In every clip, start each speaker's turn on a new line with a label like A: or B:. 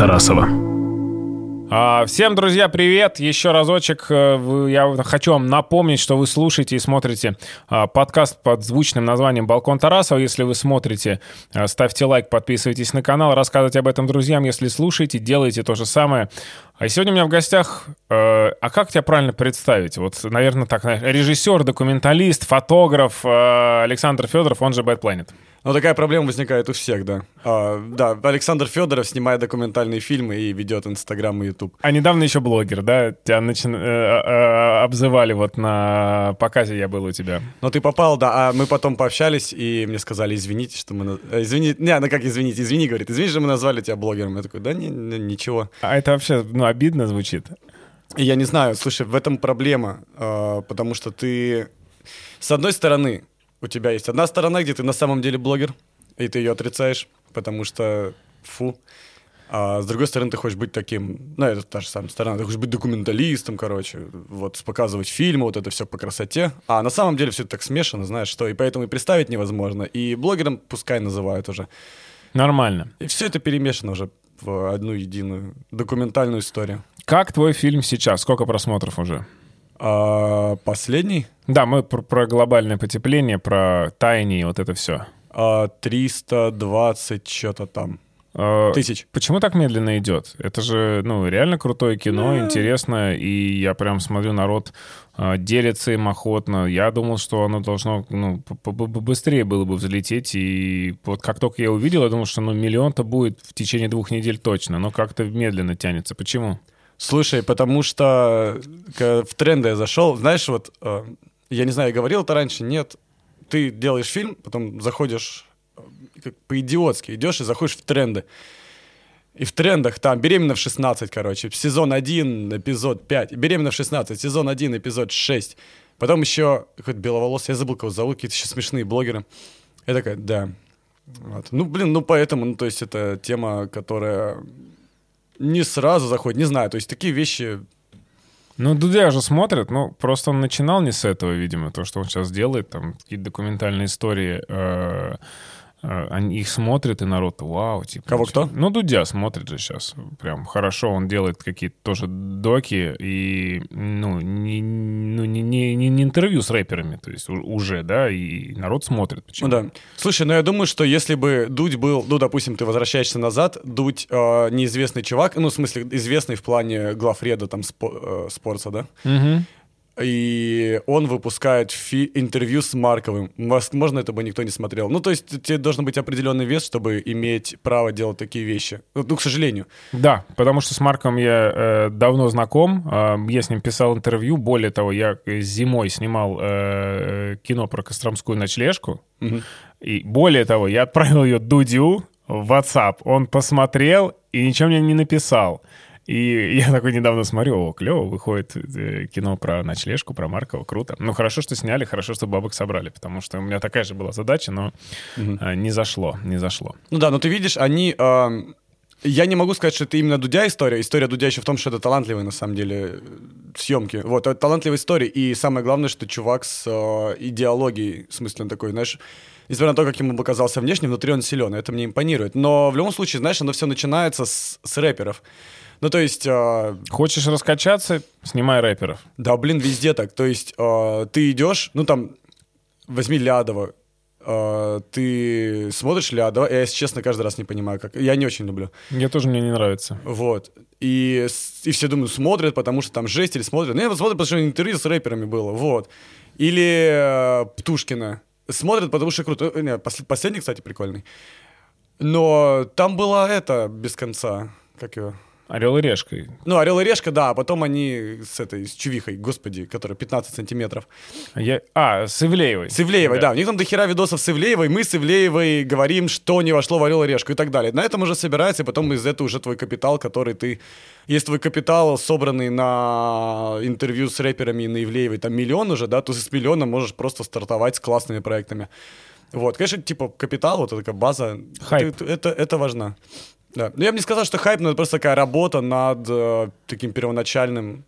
A: Тарасова.
B: А, Всем, друзья, привет! Еще разочек э, я хочу вам напомнить, что вы слушаете и смотрите а, подкаст под звучным названием «Балкон Тарасова». Если вы смотрите, а, ставьте лайк, подписывайтесь на канал, рассказывайте об этом друзьям. Если слушаете, делайте то же самое. А сегодня у меня в гостях... э, а как тебя правильно представить? Вот, наверное, так, знаешь, режиссер, документалист, фотограф э, Александр Федоров, он же Bad Planet.
C: Ну, такая проблема возникает у всех, да. А, да, Александр Федоров снимает документальные фильмы и ведет Инстаграм и Ютуб.
B: А недавно еще блогер, да? Тебя начи- э, э, обзывали вот на показе я был у тебя.
C: Но ты попал, да, а мы потом пообщались, и мне сказали, извините, что мы... Извини, не, ну как извините, извини, говорит, извини, что мы назвали тебя блогером. Я такой, да не, не, ничего.
B: А это вообще, ну, обидно звучит.
C: Я не знаю, слушай, в этом проблема, э, потому что ты, с одной стороны, у тебя есть одна сторона, где ты на самом деле блогер, и ты ее отрицаешь, потому что фу. А с другой стороны, ты хочешь быть таким, ну, это та же самая сторона, ты хочешь быть документалистом, короче, вот, показывать фильмы, вот это все по красоте. А на самом деле все это так смешано, знаешь, что, и поэтому и представить невозможно. И блогером пускай называют уже.
B: Нормально.
C: И все это перемешано уже в одну единую документальную историю.
B: Как твой фильм сейчас? Сколько просмотров уже?
C: А, последний?
B: Да, мы про, про глобальное потепление, про тайни и вот это все.
C: А, 320 что-то там.
B: Э,
C: Тысяч.
B: Почему так медленно идет? Это же, ну, реально крутое кино, интересно, и я прям смотрю, народ э, делится им охотно. Я думал, что оно должно, ну, быстрее было бы взлететь, и вот как только я увидел, я думал, что, ну, миллион-то будет в течение двух недель точно, но как-то медленно тянется. Почему?
C: Слушай, потому что к- в тренды я зашел. Знаешь, вот, э, я не знаю, я говорил это раньше, нет. Ты делаешь фильм, потом заходишь э, как по-идиотски, идешь и заходишь в тренды. И в трендах там «Беременна в 16», короче, сезон 1, эпизод 5, «Беременна в 16», сезон 1, эпизод 6. Потом еще какой-то беловолосый, я забыл, кого зовут, какие-то еще смешные блогеры. Я такая, да. Вот. Ну, блин, ну поэтому, ну, то есть это тема, которая не сразу заходит, не знаю, то есть такие вещи...
B: Ну, Дудя же смотрят, ну, просто он начинал не с этого, видимо, то, что он сейчас делает, там, какие-то документальные истории, э, э, они их смотрят, и народ, вау, типа.
C: Кого,
B: нач-
C: кто?
B: Ну, Дудя смотрит же сейчас, прям хорошо, он делает какие-то тоже доки, и, ну, не, ну, не, не, не- интервью с рэперами, то есть уже, да, и народ смотрит. Почему?
C: Ну да. Слушай, ну я думаю, что если бы Дудь был, ну, допустим, ты возвращаешься назад, Дудь э, неизвестный чувак, ну, в смысле, известный в плане главреда там спо- э, спорта, да?
B: Мгм.
C: И он выпускает фи- интервью с Марковым. Возможно, это бы никто не смотрел. Ну, то есть тебе должен быть определенный вес, чтобы иметь право делать такие вещи. Ну, ну, к сожалению.
B: Да, потому что с Марком я э, давно знаком, э, я с ним писал интервью, более того, я э, зимой снимал э, кино про Костромскую ночлежку, и более того, я отправил ее Дудю в WhatsApp, он посмотрел и ничего мне не написал. И я такой недавно смотрю, о, клево, выходит э, кино про ночлежку, про Маркова, круто. Ну, хорошо, что сняли, хорошо, что бабок собрали, потому что у меня такая же была задача, но э, не зашло, не зашло.
C: Ну да, но ты видишь, они... эм, я не могу сказать, что это именно Дудя история. История Дудя еще в том, что это талантливые, на самом деле, э, съемки. Вот, это талантливая история. И самое главное, что чувак с э, идеологией, в смысле, он такой, знаешь, несмотря на то, как ему показался внешне, внутри он силен, это мне импонирует. Но в любом случае, знаешь, оно все начинается с, с рэперов. Ну, то есть, э,
B: Хочешь раскачаться, снимай рэперов.
C: да, блин, везде так. То есть э, ты идешь, ну там, возьми Лядова, э, ты смотришь Лядова, я, если честно, каждый раз не понимаю, как. Я не очень люблю.
B: Я тоже мне не нравится.
C: Вот. И, и все думают, смотрят, потому что там жесть, или смотрят. Ну, я вот смотрю, потому что интервью с рэперами было, вот. Или э, Птушкина. Смотрят, потому что круто. Э, Не, послед- последний, кстати, прикольный. Но там было это без конца. Как его?
B: Орел и решка.
C: Ну, Орел и Решка, да, а потом они с этой, с Чувихой, господи, которая 15 сантиметров.
B: Я... А, с Ивлеевой.
C: С Ивлеевой, да. У них там дохера видосов с Ивлеевой, мы с Ивлеевой говорим, что не вошло в Орел и Решку и так далее. На этом уже собирается, и потом из этого уже твой капитал, который ты... Есть твой капитал, собранный на интервью с рэперами и на Ивлеевой, там миллион уже, да, то с миллиона можешь просто стартовать с классными проектами. Вот, конечно, типа капитал, вот такая база,
B: Хайп.
C: Это, это, это важно. Да. Но я бы не сказал, что хайп, но это просто такая работа над э, таким первоначальным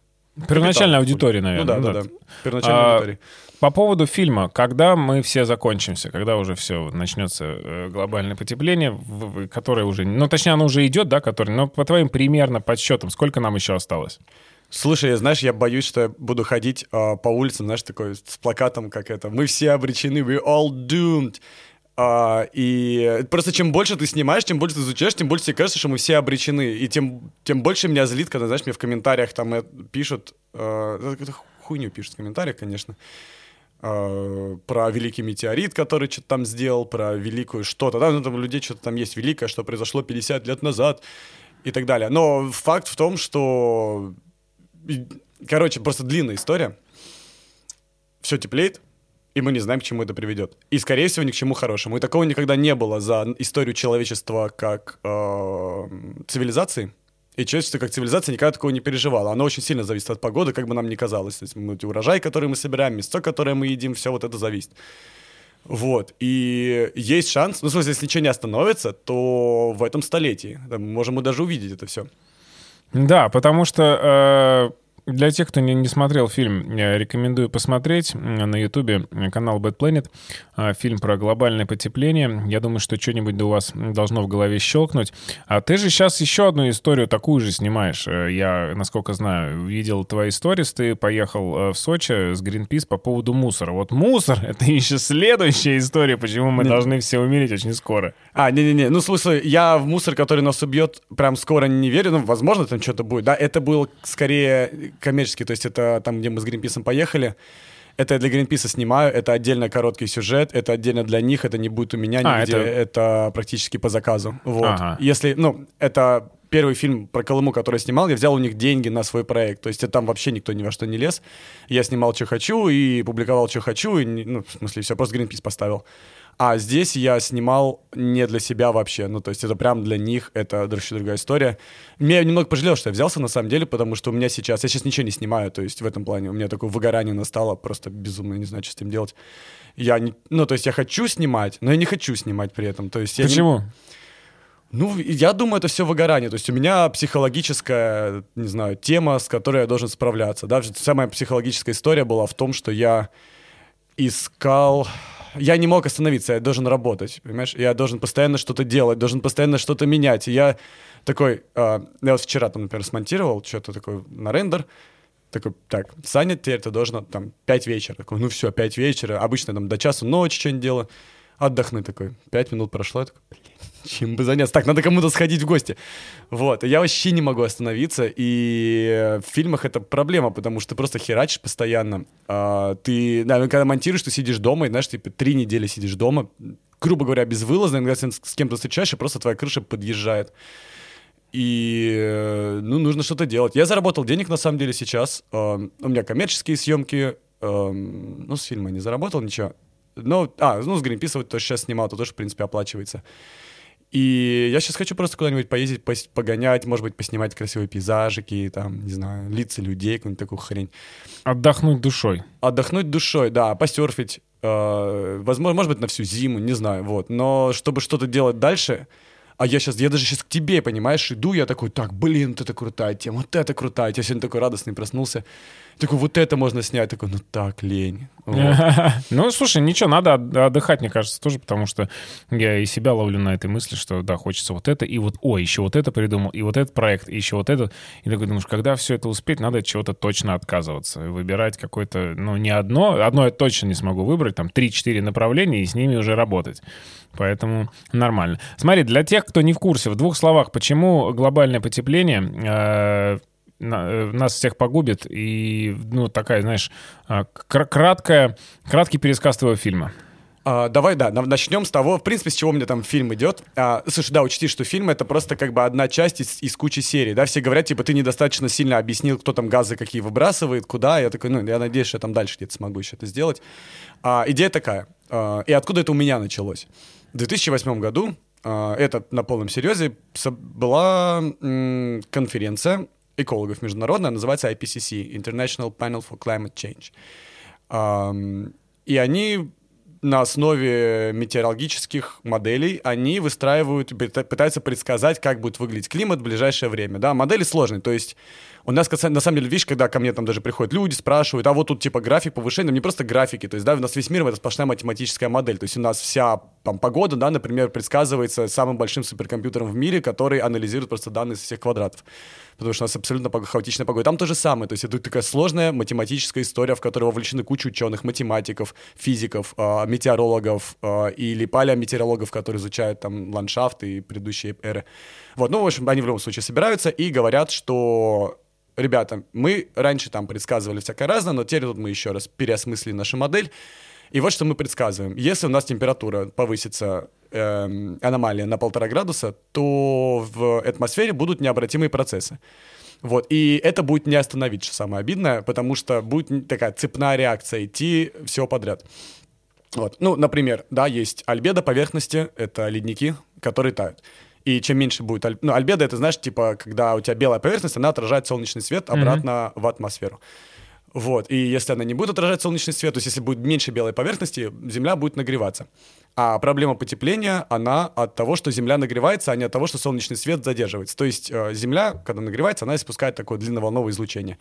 B: Первоначальная аудитория, наверное.
C: Ну да, да, да. Первоначальная а, аудитория.
B: По поводу фильма, когда мы все закончимся, когда уже все начнется э, глобальное потепление, которое уже, ну точнее оно уже идет, да, которое, но по твоим примерно подсчетам, сколько нам еще осталось?
C: Слушай, знаешь, я боюсь, что я буду ходить э, по улицам, знаешь, такой с плакатом, как это, мы все обречены, we all doomed. А, и просто чем больше ты снимаешь, тем больше ты изучаешь, тем больше тебе кажется, что мы все обречены. И тем, тем больше меня злит, когда, знаешь, мне в комментариях там э, пишут, э, хуйню пишут в комментариях, конечно, э, про великий метеорит, который что-то там сделал, про великую что-то. Да, ну там у людей что-то там есть великое, что произошло 50 лет назад и так далее. Но факт в том, что Короче, просто длинная история. Все теплеет, и мы не знаем, к чему это приведет. И, скорее всего, ни к чему хорошему. И такого никогда не было за историю человечества как э, цивилизации. И человечество как цивилизация никогда такого не переживало. Оно очень сильно зависит от погоды, как бы нам ни казалось. То есть мы, урожай, который мы собираем, мясо, которое мы едим, все вот это зависит. Вот. И есть шанс, ну, в смысле, если ничего не остановится, то в этом столетии да, можем мы даже увидеть это все.
B: Да, потому что э, для тех, кто не, не смотрел фильм, я рекомендую посмотреть на Ютубе канал Bad Planet. А, фильм про глобальное потепление. Я думаю, что что-нибудь у вас должно в голове щелкнуть. А ты же сейчас еще одну историю такую же снимаешь. Э, я, насколько знаю, видел твои сторис. Ты поехал э, в Сочи с Greenpeace по поводу мусора. Вот мусор — это еще следующая история, почему мы не. должны все умереть очень скоро.
C: А, не-не-не. Ну, слушай, я в мусор, который нас убьет, прям скоро не верю. Ну, возможно, там что-то будет. Да, это был скорее коммерческий, то есть это там, где мы с Гринписом поехали, это я для Гринписа снимаю, это отдельно короткий сюжет, это отдельно для них, это не будет у меня а, нигде, это... это практически по заказу. Вот. Ага. Если, ну, это первый фильм про Колыму, который я снимал, я взял у них деньги на свой проект. То есть там вообще никто ни во что не лез. Я снимал, что хочу, и публиковал, что хочу, и, ну, в смысле, все, просто Гринпис поставил. А здесь я снимал не для себя вообще. Ну, то есть это прям для них, это вообще другая история. Меня немного пожалел, что я взялся на самом деле, потому что у меня сейчас... Я сейчас ничего не снимаю, то есть в этом плане у меня такое выгорание настало, просто безумно, не знаю, что с этим делать. Я не... Ну, то есть я хочу снимать, но я не хочу снимать при этом. То есть я
B: Почему?
C: Не... Ну, я думаю, это все выгорание. То есть у меня психологическая, не знаю, тема, с которой я должен справляться. Да? Самая психологическая история была в том, что я искал я не мог остановиться, я должен работать, понимаешь? Я должен постоянно что-то делать, должен постоянно что-то менять. И я такой, э, я вот вчера там, например, смонтировал что-то такое на рендер, такой, так, Саня, теперь ты должен там 5 вечера. Такой, ну все, 5 вечера. Обычно там до часу ночи что-нибудь делаю. Отдохны такой. 5 минут прошло, я такой, чем бы заняться. Так, надо кому-то сходить в гости. Вот, я вообще не могу остановиться, и в фильмах это проблема, потому что ты просто херачишь постоянно. А, ты, да, когда монтируешь, ты сидишь дома, и, знаешь, типа, три недели сидишь дома, грубо говоря, безвылазно, иногда с кем-то встречаешь, и просто твоя крыша подъезжает. И, ну, нужно что-то делать. Я заработал денег, на самом деле, сейчас. У меня коммерческие съемки, ну, с фильма не заработал ничего. Но, а, ну, с Greenpeace вот то, что сейчас снимал, то тоже, в принципе, оплачивается. И я сейчас хочу просто куда-нибудь поездить, погонять, может быть, поснимать красивые пейзажики, там, не знаю, лица людей, какую-нибудь такую хрень.
B: Отдохнуть душой.
C: Отдохнуть душой, да, посерфить. Э, возможно, может быть, на всю зиму, не знаю, вот. Но чтобы что-то делать дальше, а я сейчас, я даже сейчас к тебе, понимаешь, иду, я такой, так, блин, вот это крутая тема, вот это крутая. Я сегодня такой радостный проснулся. Такой, вот это можно снять. Такой, ну так, лень.
B: Ну, слушай, ничего, надо отдыхать, мне кажется, тоже, потому что я и себя ловлю на этой мысли, что, да, хочется вот это, и вот, ой, еще вот это придумал, и вот этот проект, и еще вот этот. И такой думаешь, когда все это успеть, надо от чего-то точно отказываться. Выбирать какое-то, ну, не одно, одно я точно не смогу выбрать, там, 3-4 направления, и с ними уже работать. Поэтому нормально. Смотри, для тех, кто не в курсе, в двух словах, почему глобальное потепление Э, нас всех погубит. И, ну, такая, знаешь, а, краткая, краткий пересказ твоего фильма.
C: А, давай, да, начнем с того, в принципе, с чего у меня там фильм идет. А, слушай, да, учти, что фильм это просто как бы одна часть из, из кучи серий, да, все говорят, типа, ты недостаточно сильно объяснил, кто там газы какие выбрасывает, куда, я такой, ну, я надеюсь, что я там дальше где-то смогу еще это сделать. А, идея такая, а, и откуда это у меня началось? В 2008 году, а, это на полном серьезе, была м, конференция экологов международная, называется IPCC, International Panel for Climate Change. И они на основе метеорологических моделей они выстраивают, пытаются предсказать, как будет выглядеть климат в ближайшее время. Да, модели сложные, то есть у нас, на самом деле, видишь, когда ко мне там даже приходят люди, спрашивают, а вот тут типа график повышения, не просто графики, то есть, да, у нас весь мир — это сплошная математическая модель, то есть у нас вся там погода, да, например, предсказывается самым большим суперкомпьютером в мире, который анализирует просто данные со всех квадратов потому что у нас абсолютно хаотичная погода. Там то же самое, то есть это такая сложная математическая история, в которой вовлечены куча ученых, математиков, физиков, э, метеорологов э, или палеометеорологов, которые изучают там ландшафт и предыдущие эры. Вот, ну, в общем, они в любом случае собираются и говорят, что ребята, мы раньше там предсказывали всякое разное, но теперь тут мы еще раз переосмыслили нашу модель. И вот что мы предсказываем. Если у нас температура повысится э, аномалия на полтора градуса, то в атмосфере будут необратимые процессы. Вот, и это будет не остановить, что самое обидное, потому что будет такая цепная реакция идти все подряд. Вот. Ну, например, да, есть альбедо поверхности, это ледники, которые тают. И чем меньше будет... Аль... Ну, альбедо — это, знаешь, типа, когда у тебя белая поверхность, она отражает солнечный свет обратно mm-hmm. в атмосферу. Вот, и если она не будет отражать солнечный свет, то есть если будет меньше белой поверхности, Земля будет нагреваться. А проблема потепления, она от того, что Земля нагревается, а не от того, что солнечный свет задерживается. То есть э, Земля, когда нагревается, она испускает такое длинноволновое излучение.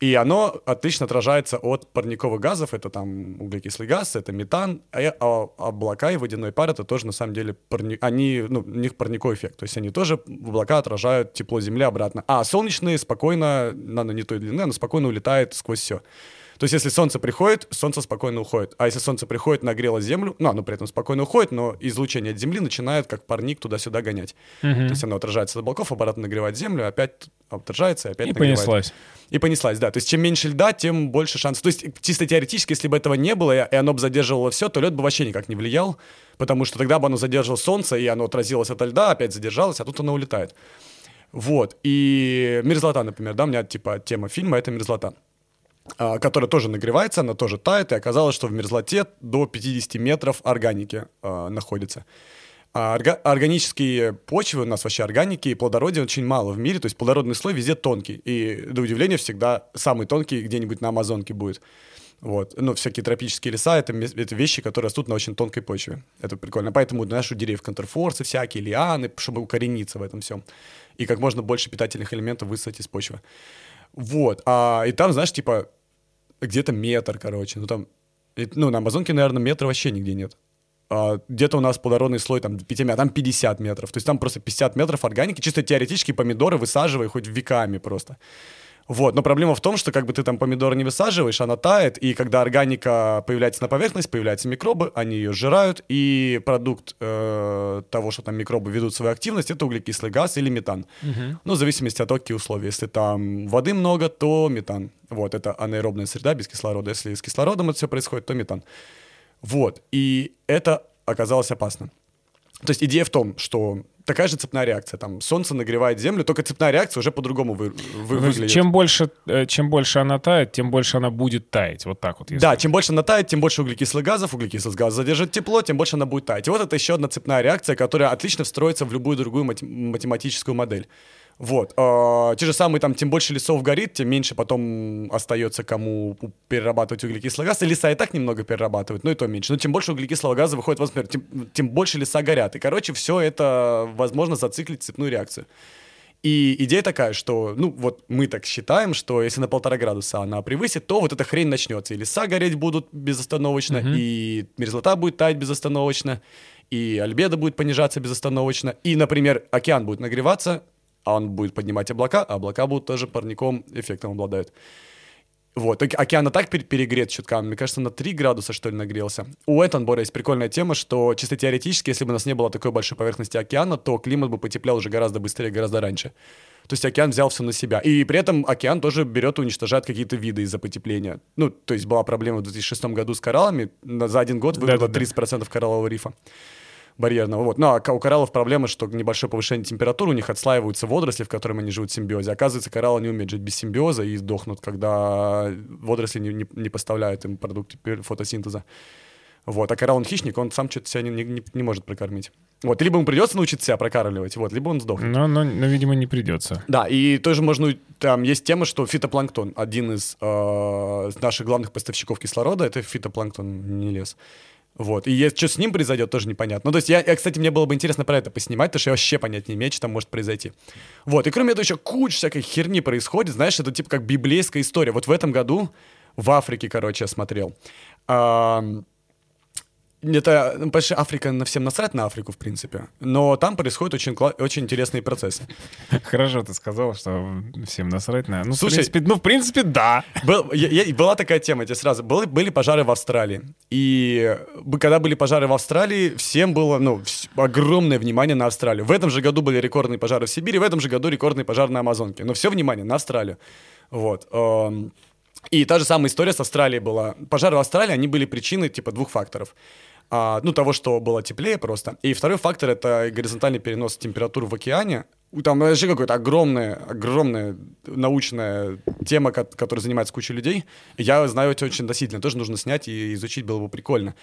C: И оно отлично отражается от парниковых газов, это там углекислый газ, это метан, а, а облака и водяной пар это тоже на самом деле, парни, они, ну, у них парниковый эффект, то есть они тоже в облака отражают тепло Земли обратно. А солнечные спокойно, на не той длины, оно спокойно улетает сквозь все. То есть, если солнце приходит, солнце спокойно уходит. А если солнце приходит, нагрело землю, ну, оно при этом спокойно уходит, но излучение от земли начинает как парник туда-сюда гонять. Угу. То есть оно отражается от облаков, обратно нагревает землю, опять отражается, опять
B: и
C: нагревает.
B: понеслась.
C: И понеслась, да. То есть чем меньше льда, тем больше шансов. То есть чисто теоретически, если бы этого не было, и оно бы задерживало все, то лед бы вообще никак не влиял, потому что тогда бы оно задерживало солнце, и оно отразилось от льда, опять задержалось, а тут оно улетает. Вот. И мерзлота, например, да, у меня типа тема фильма — это мерзлота. А, которая тоже нагревается, она тоже тает, и оказалось, что в мерзлоте до 50 метров органики э, находится. А орга- органические почвы у нас вообще органики и плодородия очень мало в мире, то есть плодородный слой везде тонкий, и до удивления всегда самый тонкий где-нибудь на Амазонке будет. Вот. Ну, всякие тропические леса это, это вещи, которые растут на очень тонкой почве. Это прикольно. Поэтому, знаешь, у деревьев контрфорсы всякие, лианы, чтобы укорениться в этом всем. И как можно больше питательных элементов высадить из почвы. Вот. А, и там, знаешь, типа, где-то метр, короче. Ну, там, ну, на Амазонке, наверное, метра вообще нигде нет. А, где-то у нас плодородный слой там 5 метров, там 50 метров. То есть там просто 50 метров органики. Чисто теоретически помидоры высаживай хоть веками просто. Вот, но проблема в том, что как бы ты там помидор не высаживаешь, она тает, и когда органика появляется на поверхность, появляются микробы, они ее сжирают, и продукт э, того, что там микробы ведут свою активность, это углекислый газ или метан. Угу. Ну, в зависимости от токи условий. Если там воды много, то метан. Вот, это анаэробная среда без кислорода. Если с кислородом это все происходит, то метан. Вот, и это оказалось опасно. То есть идея в том, что такая же цепная реакция. Там солнце нагревает землю, только цепная реакция уже по-другому вы, вы, выглядит.
B: Чем больше, э, чем больше она тает, тем больше она будет таять. Вот так вот.
C: Если... Да, чем больше она тает, тем больше углекислых газов. Углекислый газ задержит тепло, тем больше она будет таять. И вот это еще одна цепная реакция, которая отлично встроится в любую другую математическую модель. Вот. А, те же самые, там, тем больше лесов горит, тем меньше потом остается кому перерабатывать углекислый газ. И леса и так немного перерабатывают, но и то меньше. Но тем больше углекислого газа выходит в атмосферу, тем, тем больше леса горят. И, короче, все это возможно зациклить цепную реакцию. И идея такая, что, ну, вот мы так считаем, что если на полтора градуса она превысит, то вот эта хрень начнется. И леса гореть будут безостановочно, uh-huh. и мерзлота будет таять безостановочно, и альбедо будет понижаться безостановочно, и, например, океан будет нагреваться, а он будет поднимать облака, а облака будут тоже парником эффектом обладают. Вот, океан так перегрет чутка, мне кажется, на 3 градуса, что ли, нагрелся. У Эттенбора есть прикольная тема, что чисто теоретически, если бы у нас не было такой большой поверхности океана, то климат бы потеплял уже гораздо быстрее, гораздо раньше. То есть океан взял все на себя. И при этом океан тоже берет и уничтожает какие-то виды из-за потепления. Ну, то есть была проблема в 2006 году с кораллами, за один год вымерло да, да, 30% кораллового рифа барьерного. Вот. Ну, а у кораллов проблема, что небольшое повышение температуры, у них отслаиваются водоросли, в которых они живут в симбиозе. Оказывается, кораллы не умеют жить без симбиоза и сдохнут, когда водоросли не, не, не поставляют им продукты фотосинтеза. Вот. А коралл, он хищник, он сам что-то себя не, не, не может прокормить. Вот. Либо ему придется научиться себя прокармливать, вот, либо он сдохнет.
B: Но, но, но, видимо, не придется.
C: Да, и тоже можно... Там есть тема, что фитопланктон, один из э, наших главных поставщиков кислорода, это фитопланктон, не лес. Вот. И если что с ним произойдет, тоже непонятно. Ну, то есть, я, я, кстати, мне было бы интересно про это поснимать, потому что я вообще понять не имею, что там может произойти. Вот. И кроме этого еще куча всякой херни происходит. Знаешь, это типа как библейская история. Вот в этом году в Африке, короче, я смотрел. А, это, ну, что Африка на всем насрать на Африку, в принципе. Но там происходят очень, очень интересные процессы.
B: Хорошо ты сказал, что всем насрать на... Ну, Слушай, в принципе, ну, в принципе, да.
C: Был, я, я, была такая тема, тебе сразу. Были, были пожары в Австралии. И когда были пожары в Австралии, всем было, ну, огромное внимание на Австралию. В этом же году были рекордные пожары в Сибири, в этом же году рекордный пожар на Амазонке. Но все внимание на Австралию. Вот. И та же самая история с Австралией была. Пожары в Австралии, они были причиной, типа, двух факторов а, ну, того, что было теплее просто. И второй фактор — это горизонтальный перенос температуры в океане. Там вообще какая-то огромная, огромная научная тема, которой занимается куча людей. Я знаю это очень относительно. Тоже нужно снять и изучить было бы прикольно.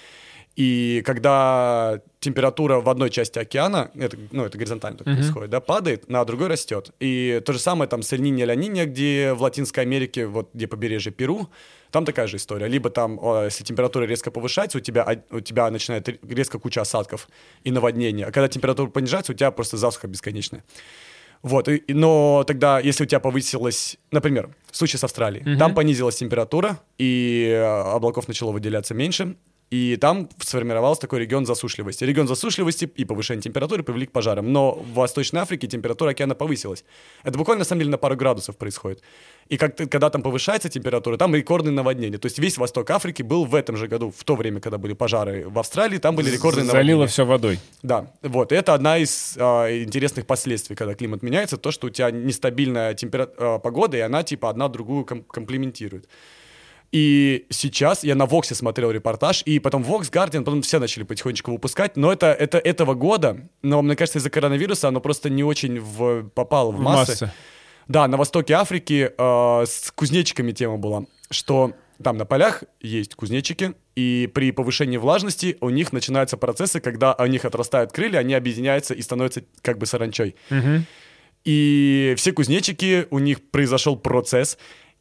C: И когда температура в одной части океана, это, ну, это горизонтально uh-huh. происходит, да, падает, на другой растет. И то же самое там с Эль-Нинья, Ля-Нинья, где в Латинской Америке, вот где побережье Перу, там такая же история. Либо там, если температура резко повышается, у тебя, у тебя начинает резко куча осадков и наводнения. А когда температура понижается, у тебя просто засуха бесконечная. Вот, и, но тогда, если у тебя повысилась, например, в случае с Австралией, uh-huh. там понизилась температура, и э, облаков начало выделяться меньше, и там сформировался такой регион засушливости. Регион засушливости и повышение температуры привели к пожарам. Но в Восточной Африке температура океана повысилась. Это буквально, на самом деле, на пару градусов происходит. И как когда там повышается температура, там рекордные наводнения. То есть весь Восток Африки был в этом же году, в то время, когда были пожары в Австралии, там были рекордные
B: Залило наводнения. все водой.
C: Да, вот. И это одна из э, интересных последствий, когда климат меняется, то, что у тебя нестабильная темпера... э, погода, и она типа одна другую ком- комплементирует. И сейчас я на Воксе смотрел репортаж, и потом Вокс, Guardian, потом все начали потихонечку выпускать, но это, это этого года, но мне кажется, из-за коронавируса оно просто не очень в, попало в массы. массы. Да, на востоке Африки э, с кузнечиками тема была, что там на полях есть кузнечики, и при повышении влажности у них начинаются процессы, когда у них отрастают крылья, они объединяются и становятся как бы саранчой. Угу. И все кузнечики, у них произошел процесс,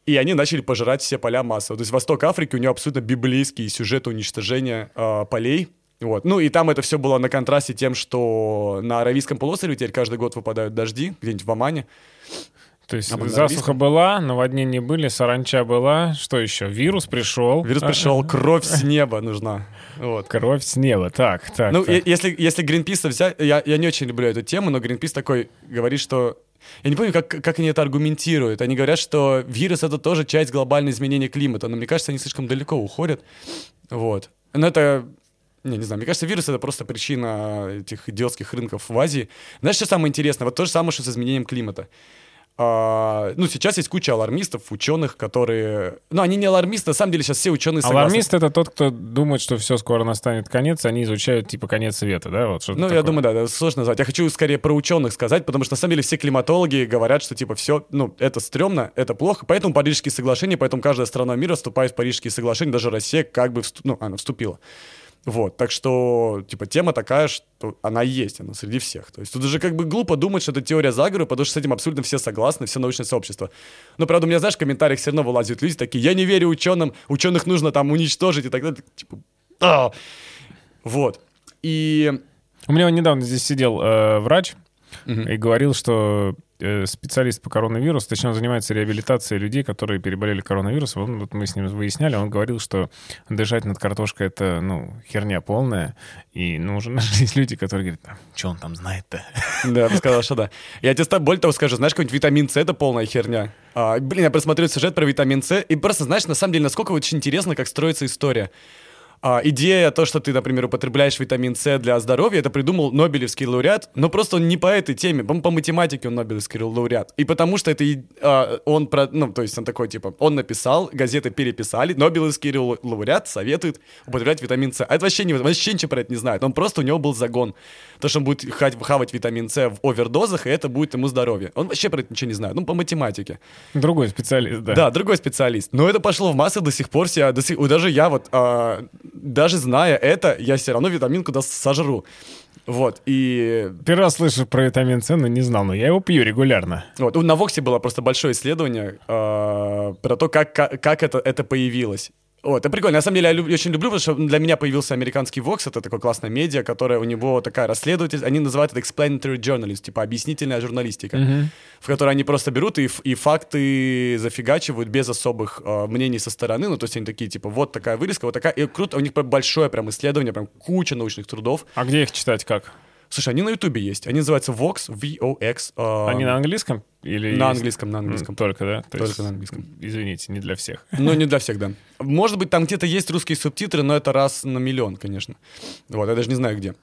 C: и они начали пожирать все поля массово. То есть Восток Африки, у него абсолютно библейский сюжет уничтожения э, полей. Вот. Ну и там это все было на контрасте тем, что на Аравийском полуострове теперь каждый год выпадают дожди, где-нибудь в Омане.
B: То есть а засуха была, наводнения были, саранча была, что еще? Вирус пришел.
C: Вирус пришел, кровь с неба нужна. Вот.
B: Кровь с неба, так, так.
C: Ну,
B: так.
C: если, если Гринписа взять, я, я не очень люблю эту тему, но Гринпис такой говорит, что я не помню, как, как они это аргументируют. Они говорят, что вирус — это тоже часть глобального изменения климата, но мне кажется, они слишком далеко уходят. Вот. Но это не, не знаю, мне кажется, вирус — это просто причина этих идиотских рынков в Азии. Знаешь, что самое интересное? Вот то же самое, что с изменением климата. А, ну, сейчас есть куча алармистов, ученых, которые... Ну, они не алармисты, на самом деле сейчас все ученые
B: согласны. Алармист — это тот, кто думает, что все скоро настанет конец, они изучают, типа, конец света, да? Вот
C: ну, такое. я думаю, да, да, сложно назвать. Я хочу скорее про ученых сказать, потому что, на самом деле, все климатологи говорят, что, типа, все, ну, это стрёмно, это плохо, поэтому Парижские соглашения, поэтому каждая страна мира вступает в Парижские соглашения, даже Россия как бы, вступ... ну, она вступила. Вот, так что, типа, тема такая, что она есть, она среди всех. То есть тут уже как бы глупо думать, что это теория заговора, потому что с этим абсолютно все согласны, все научное сообщество. Но, правда, у меня, знаешь, в комментариях все равно вылазят люди такие, я не верю ученым, ученых нужно там уничтожить и так далее. Типа, а! Вот. И...
B: У меня недавно здесь сидел э, врач угу. и говорил, что специалист по коронавирусу, точнее, он занимается реабилитацией людей, которые переболели коронавирусом. Он, вот мы с ним выясняли, он говорил, что дышать над картошкой — это, ну, херня полная. И, ну, уже нашлись люди, которые говорят, а, что он там знает-то?
C: Да, ты сказал, что да. Я тебе более того скажу, знаешь, какой-нибудь витамин С — это полная херня. А, блин, я просмотрел сюжет про витамин С, и просто, знаешь, на самом деле, насколько очень интересно, как строится история. А, идея, то, что ты, например, употребляешь витамин С для здоровья, это придумал Нобелевский лауреат, но просто он не по этой теме, по, по математике он Нобелевский лауреат. И потому что это а, он, про, ну, то есть он такой, типа, он написал, газеты переписали, Нобелевский лауреат советует употреблять витамин С. А это вообще, не, вообще ничего про это не знает. Он просто, у него был загон. То, что он будет хавать, витамин С в овердозах, и это будет ему здоровье. Он вообще про это ничего не знает. Ну, по математике.
B: Другой специалист, да.
C: Да, другой специалист. Но это пошло в массы до сих пор. Себя, до сих, даже я вот а, даже зная это, я все равно витамин куда сожру. Вот, и...
B: Первый раз слышу про витамин С, но не знал, но я его пью регулярно.
C: Вот, на Воксе было просто большое исследование э, про то, как, как, как это, это появилось. Вот, это прикольно. На самом деле, я люб- очень люблю, потому что для меня появился американский Vox, это такое классное медиа, которое у него такая расследователь, они называют это explanatory journalist, типа объяснительная журналистика, в которой они просто берут и, и факты зафигачивают без особых э, мнений со стороны, ну, то есть они такие, типа, вот такая вырезка, вот такая, и круто, у них прям большое прям исследование, прям куча научных трудов.
B: А где их читать как?
C: Слушай, они на Ютубе есть, они называются Vox, V-O-X. э,
B: Они на английском? Или
C: на
B: есть-
C: английском, на английском.
B: Только, да? То
C: Только на английском.
B: Извините, не для всех.
C: Ну, не для всех, да. Может быть, там где-то есть русские субтитры, но это раз на миллион, конечно. Вот, я даже не знаю где.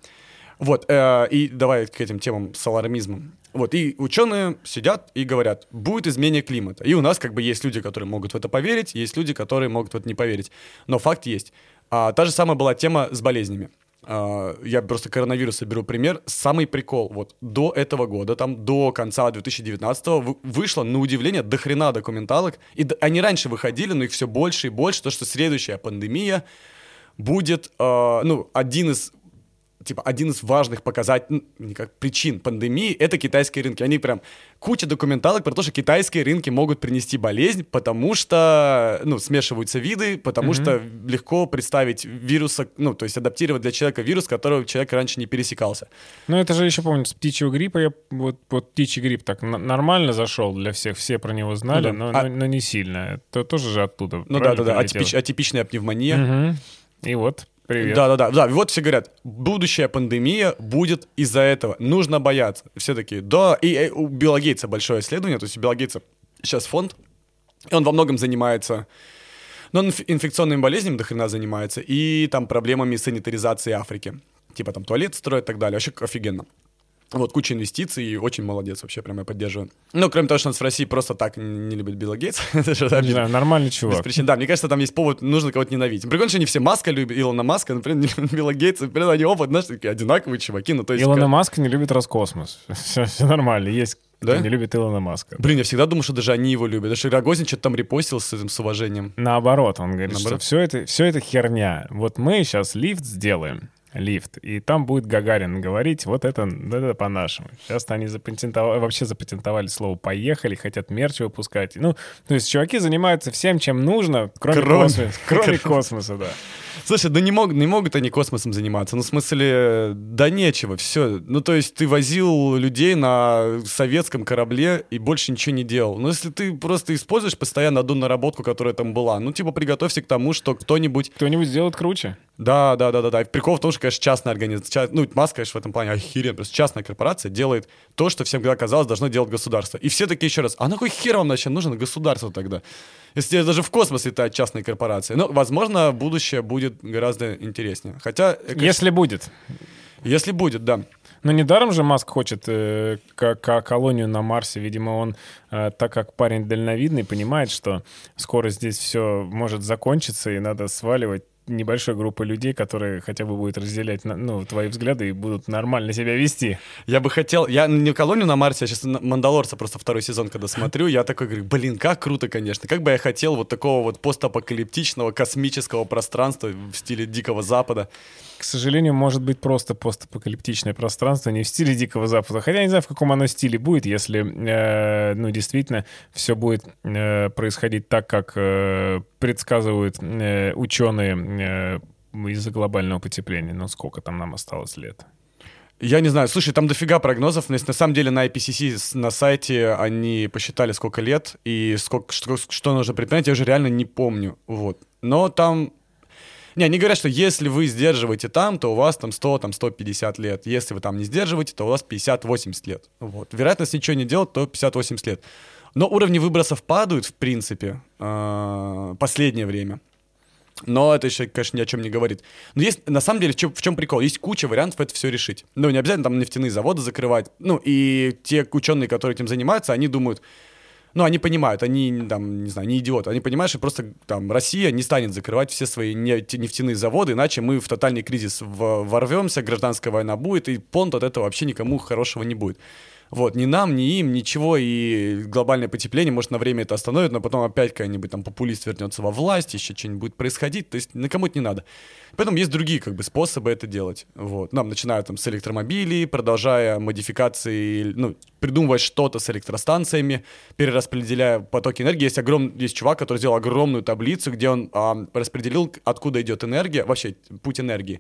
C: Вот, э, и давай к этим темам с алармизмом. Вот, и ученые сидят и говорят, будет изменение климата. И у нас как бы есть люди, которые могут в это поверить, есть люди, которые могут в это не поверить. Но факт есть. А, та же самая была тема с болезнями. А, я просто коронавируса беру пример. Самый прикол, вот до этого года, там до конца 2019 вы- вышло, на удивление, до хрена документалок. И они раньше выходили, но их все больше и больше, то что следующая пандемия будет, э, ну, один из типа, один из важных показателей, ну, как причин пандемии — это китайские рынки. Они прям куча документалок про то, что китайские рынки могут принести болезнь, потому что, ну, смешиваются виды, потому что легко представить вируса, ну, то есть адаптировать для человека вирус, которого человек раньше не пересекался.
B: Ну, это же еще, помню, с птичьего гриппа. Я, вот, вот птичий грипп так нормально зашел для всех. Все про него знали,
C: Ну да.
B: но,
C: А-
B: но, но не сильно. Это тоже же оттуда.
C: Ну да-да-да, атипич- атипичная пневмония.
B: Мгм. И вот, привет.
C: Да-да-да, да, и вот все говорят, будущая пандемия будет из-за этого, нужно бояться. Все такие, да, и, э, у Билла Гейтса большое исследование, то есть у Билла Гейтса сейчас фонд, и он во многом занимается, ну, он инф- инфекционными болезнями до хрена занимается, и там проблемами санитаризации Африки. Типа там туалет строят и так далее, вообще офигенно. Вот, куча инвестиций, и очень молодец вообще, прям я поддерживаю. Ну, кроме того, что он в России просто так не любит Билла же
B: Не знаю, нормальный
C: Без
B: чувак.
C: причин. Да, мне кажется, там есть повод, нужно кого-то ненавидеть. Прикольно, что не все Маска любят, Илона Маска, например, Билла Гейтса, например, они оба, знаешь, такие одинаковые чуваки, ну то есть...
B: Илона Маска не любит Роскосмос. Все, нормально. Есть
C: Да?
B: не любит Илона Маска.
C: Блин, я всегда думал, что даже они его любят. Даже Рогозин что-то там репостил с этим, с уважением.
B: Наоборот, он говорит,
C: Наоборот?
B: что все это, все это херня. Вот мы сейчас лифт сделаем, лифт, и там будет Гагарин говорить, вот это, это по-нашему. Сейчас они запатентовали, вообще запатентовали слово «поехали», хотят мерч выпускать. Ну, то есть чуваки занимаются всем, чем нужно, кроме,
C: Кроме-
B: космоса. Кроме космоса, да.
C: Слушай, да не, мог, не могут они космосом заниматься. Ну, в смысле, да нечего, все. Ну, то есть ты возил людей на советском корабле и больше ничего не делал. Ну, если ты просто используешь постоянно одну наработку, которая там была, ну, типа, приготовься к тому, что кто-нибудь
B: Кто-нибудь сделает круче.
C: Да, да, да, да, да. И Прикол в том, что, конечно, частная организация, ну, Маск, конечно, в этом плане охерен, просто частная корпорация делает то, что всем когда казалось должно делать государство. И все такие еще раз, а на кой хер вам вообще нужно государство тогда? Если даже в космос летают частные корпорации. Ну, возможно, будущее будет гораздо интереснее. Хотя, э, конечно,
B: Если будет.
C: если будет, да.
B: Но недаром же Маск хочет э, ко- ко- колонию на Марсе. Видимо, он, э, так как парень дальновидный, понимает, что скоро здесь все может закончиться, и надо сваливать небольшой группы людей, которые хотя бы будут разделять ну, твои взгляды и будут нормально себя вести.
C: Я бы хотел, я не колонию на Марсе, я сейчас Мандалорца просто второй сезон, когда смотрю, я такой говорю, блин, как круто, конечно. Как бы я хотел вот такого вот постапокалиптичного космического пространства в стиле Дикого Запада.
B: К сожалению, может быть просто постапокалиптичное пространство, не в стиле Дикого Запада. Хотя я не знаю, в каком оно стиле будет, если, э, ну, действительно, все будет э, происходить так, как э, предсказывают э, ученые э, из-за глобального потепления. Ну, сколько там нам осталось лет?
C: Я не знаю, слушай, там дофига прогнозов. но если На самом деле на IPCC на сайте они посчитали, сколько лет и сколько, что, что нужно предпринять, я уже реально не помню. Вот. Но там... Не, они говорят, что если вы сдерживаете там, то у вас там 100, там 150 лет. Если вы там не сдерживаете, то у вас 50-80 лет. Вот. Вероятность ничего не делать, то 50-80 лет. Но уровни выбросов падают, в принципе, э, последнее время. Но это еще, конечно, ни о чем не говорит. Но есть, на самом деле, в чем, прикол? Есть куча вариантов это все решить. Ну, не обязательно там нефтяные заводы закрывать. Ну, и те ученые, которые этим занимаются, они думают, ну, они понимают, они, там, не знаю, не идиоты. Они понимают, что просто там Россия не станет закрывать все свои нефтяные заводы, иначе мы в тотальный кризис ворвемся, гражданская война будет, и понт от этого вообще никому хорошего не будет. Вот, ни нам, ни им, ничего, и глобальное потепление, может, на время это остановит, но потом опять какой-нибудь там популист вернется во власть, еще что-нибудь будет происходить, то есть никому это не надо. Поэтому есть другие как бы способы это делать. Вот. Нам начинают там с электромобилей, продолжая модификации, ну, придумывать что-то с электростанциями, перераспределяя потоки энергии. Есть огром... есть чувак, который сделал огромную таблицу, где он а, распределил, откуда идет энергия, вообще путь энергии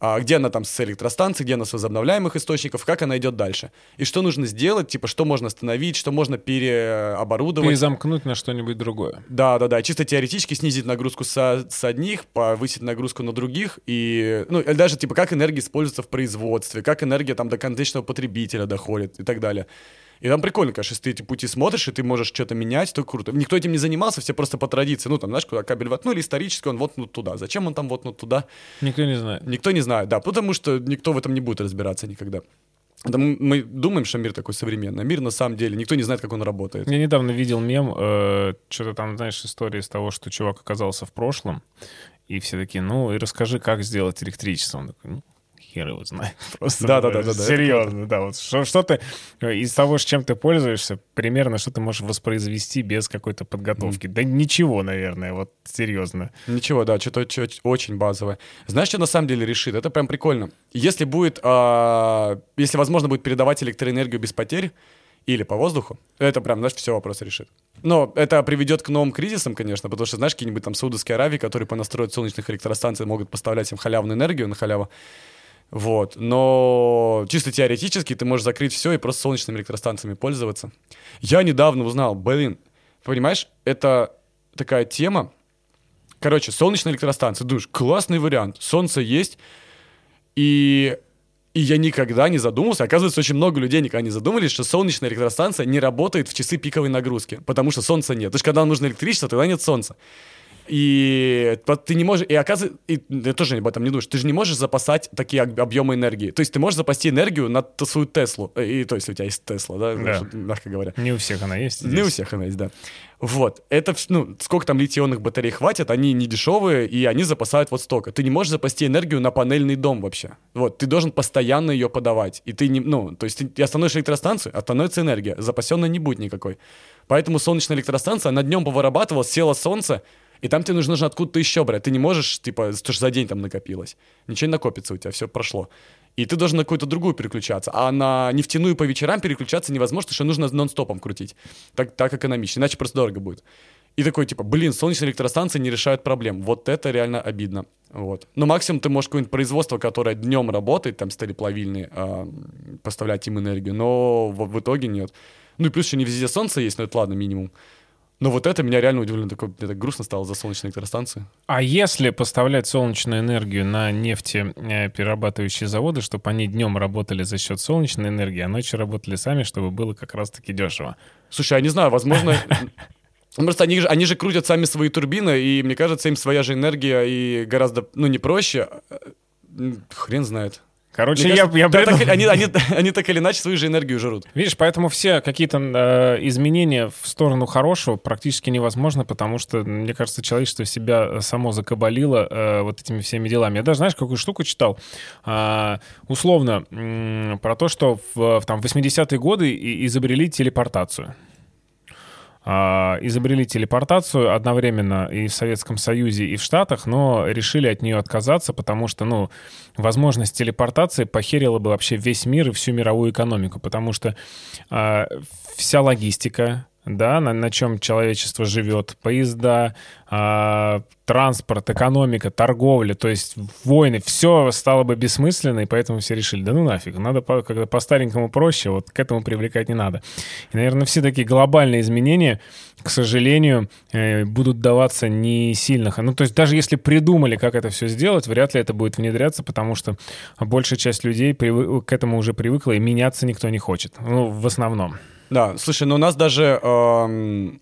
C: где она там с электростанции, где она с возобновляемых источников, как она идет дальше. И что нужно сделать, типа, что можно остановить, что можно переоборудовать.
B: Перезамкнуть на что-нибудь другое.
C: Да, да, да. Чисто теоретически снизить нагрузку со, с одних, повысить нагрузку на других. И, ну, или даже, типа, как энергия используется в производстве, как энергия там до конечного потребителя доходит и так далее. И там прикольно, конечно, если ты эти пути смотришь, и ты можешь что-то менять, то круто. Никто этим не занимался, все просто по традиции. Ну, там, знаешь, куда кабель воткнули, исторически он воткнут туда. Зачем он там воткнут туда?
B: Никто не знает.
C: Никто не знает, да, потому что никто в этом не будет разбираться никогда. Да мы думаем, что мир такой современный. Мир на самом деле, никто не знает, как он работает.
B: Я недавно видел мем, э, что-то там, знаешь, история из того, что чувак оказался в прошлом, и все такие, ну, и расскажи, как сделать электричество. Он такой, ну, хер его знает. Просто
C: да, да, да, да,
B: серьезно, да. Вот что, что ты из того, чем ты пользуешься, примерно что ты можешь воспроизвести без какой-то подготовки. Mm. Да ничего, наверное, вот серьезно.
C: Ничего, да, что-то очень базовое. Знаешь, что на самом деле решит? Это прям прикольно. Если будет, э, если возможно будет передавать электроэнергию без потерь, или по воздуху, это прям, знаешь, все вопросы решит. Но это приведет к новым кризисам, конечно, потому что, знаешь, какие-нибудь там Саудовские Аравии, которые понастроят солнечных электростанций, могут поставлять им халявную энергию на халяву. Вот. Но чисто теоретически ты можешь закрыть все и просто солнечными электростанциями пользоваться. Я недавно узнал, блин, понимаешь, это такая тема. Короче, солнечная электростанция, душ, классный вариант. Солнце есть, и и я никогда не задумывался, оказывается, очень много людей никогда не задумывались, что солнечная электростанция не работает в часы пиковой нагрузки, потому что солнца нет. То есть, когда нужно электричество, тогда нет солнца. И ты не можешь, и оказывается, и ты тоже об этом не думаешь, ты же не можешь запасать такие объемы энергии. То есть ты можешь запасти энергию на свою Теслу. Э, и то есть у тебя есть Тесла, да,
B: да.
C: мягко говоря.
B: Не у всех она есть.
C: Здесь. Не у всех она есть, да. Вот. Это, ну, сколько там литионных батарей хватит, они не дешевые, и они запасают вот столько. Ты не можешь запасти энергию на панельный дом вообще. Вот. Ты должен постоянно ее подавать. И ты не, ну, то есть ты остановишь электростанцию, остановится энергия. Запасенной не будет никакой. Поэтому солнечная электростанция, она днем повырабатывала, села солнце, и там тебе нужно, нужно откуда-то еще брать. Ты не можешь, типа, то, что за день там накопилось. Ничего не накопится у тебя, все прошло. И ты должен на какую-то другую переключаться. А на нефтяную по вечерам переключаться невозможно, потому что нужно нон-стопом крутить. Так, так экономичнее, иначе просто дорого будет. И такой, типа, блин, солнечные электростанции не решают проблем. Вот это реально обидно. Вот. Но максимум ты можешь какое-нибудь производство, которое днем работает, там сталеплавильные, э, поставлять им энергию, но в, в итоге нет. Ну и плюс еще не везде солнце есть, но это ладно, минимум. Но вот это меня реально удивленно, такое, мне так грустно стало за солнечные электростанции.
B: А если поставлять солнечную энергию на нефтеперерабатывающие заводы, чтобы они днем работали за счет солнечной энергии, а ночью работали сами, чтобы было как раз-таки дешево?
C: Слушай, я не знаю, возможно... Просто они же, они же крутят сами свои турбины, и мне кажется, им своя же энергия и гораздо, ну, не проще. Хрен знает.
B: Короче, Мне я, кажется, я
C: придум... так, они, они, они так или иначе свою же энергию жрут.
B: Видишь, поэтому все какие-то э, изменения в сторону хорошего практически невозможно, потому что, мне кажется, человечество себя само закабалило э, вот этими всеми делами. Я даже, знаешь, какую штуку читал? Э, условно, э, про то, что в, в там, 80-е годы изобрели телепортацию. А, изобрели телепортацию одновременно и в Советском Союзе, и в Штатах, но решили от нее отказаться, потому что, ну, возможность телепортации похерила бы вообще весь мир и всю мировую экономику, потому что э, вся логистика, да, на, на чем человечество живет, поезда, э, транспорт, экономика, торговля, то есть войны, все стало бы бессмысленно, и поэтому все решили, да ну нафиг, надо по, когда по-старенькому проще, вот к этому привлекать не надо. И, наверное, все такие глобальные изменения, к сожалению, э, будут даваться не сильно. Ну, то есть даже если придумали, как это все сделать, вряд ли это будет внедряться, потому что большая часть людей привы- к этому уже привыкла, и меняться никто не хочет. Ну, в основном.
C: Да, слушай, ну у нас даже... Эм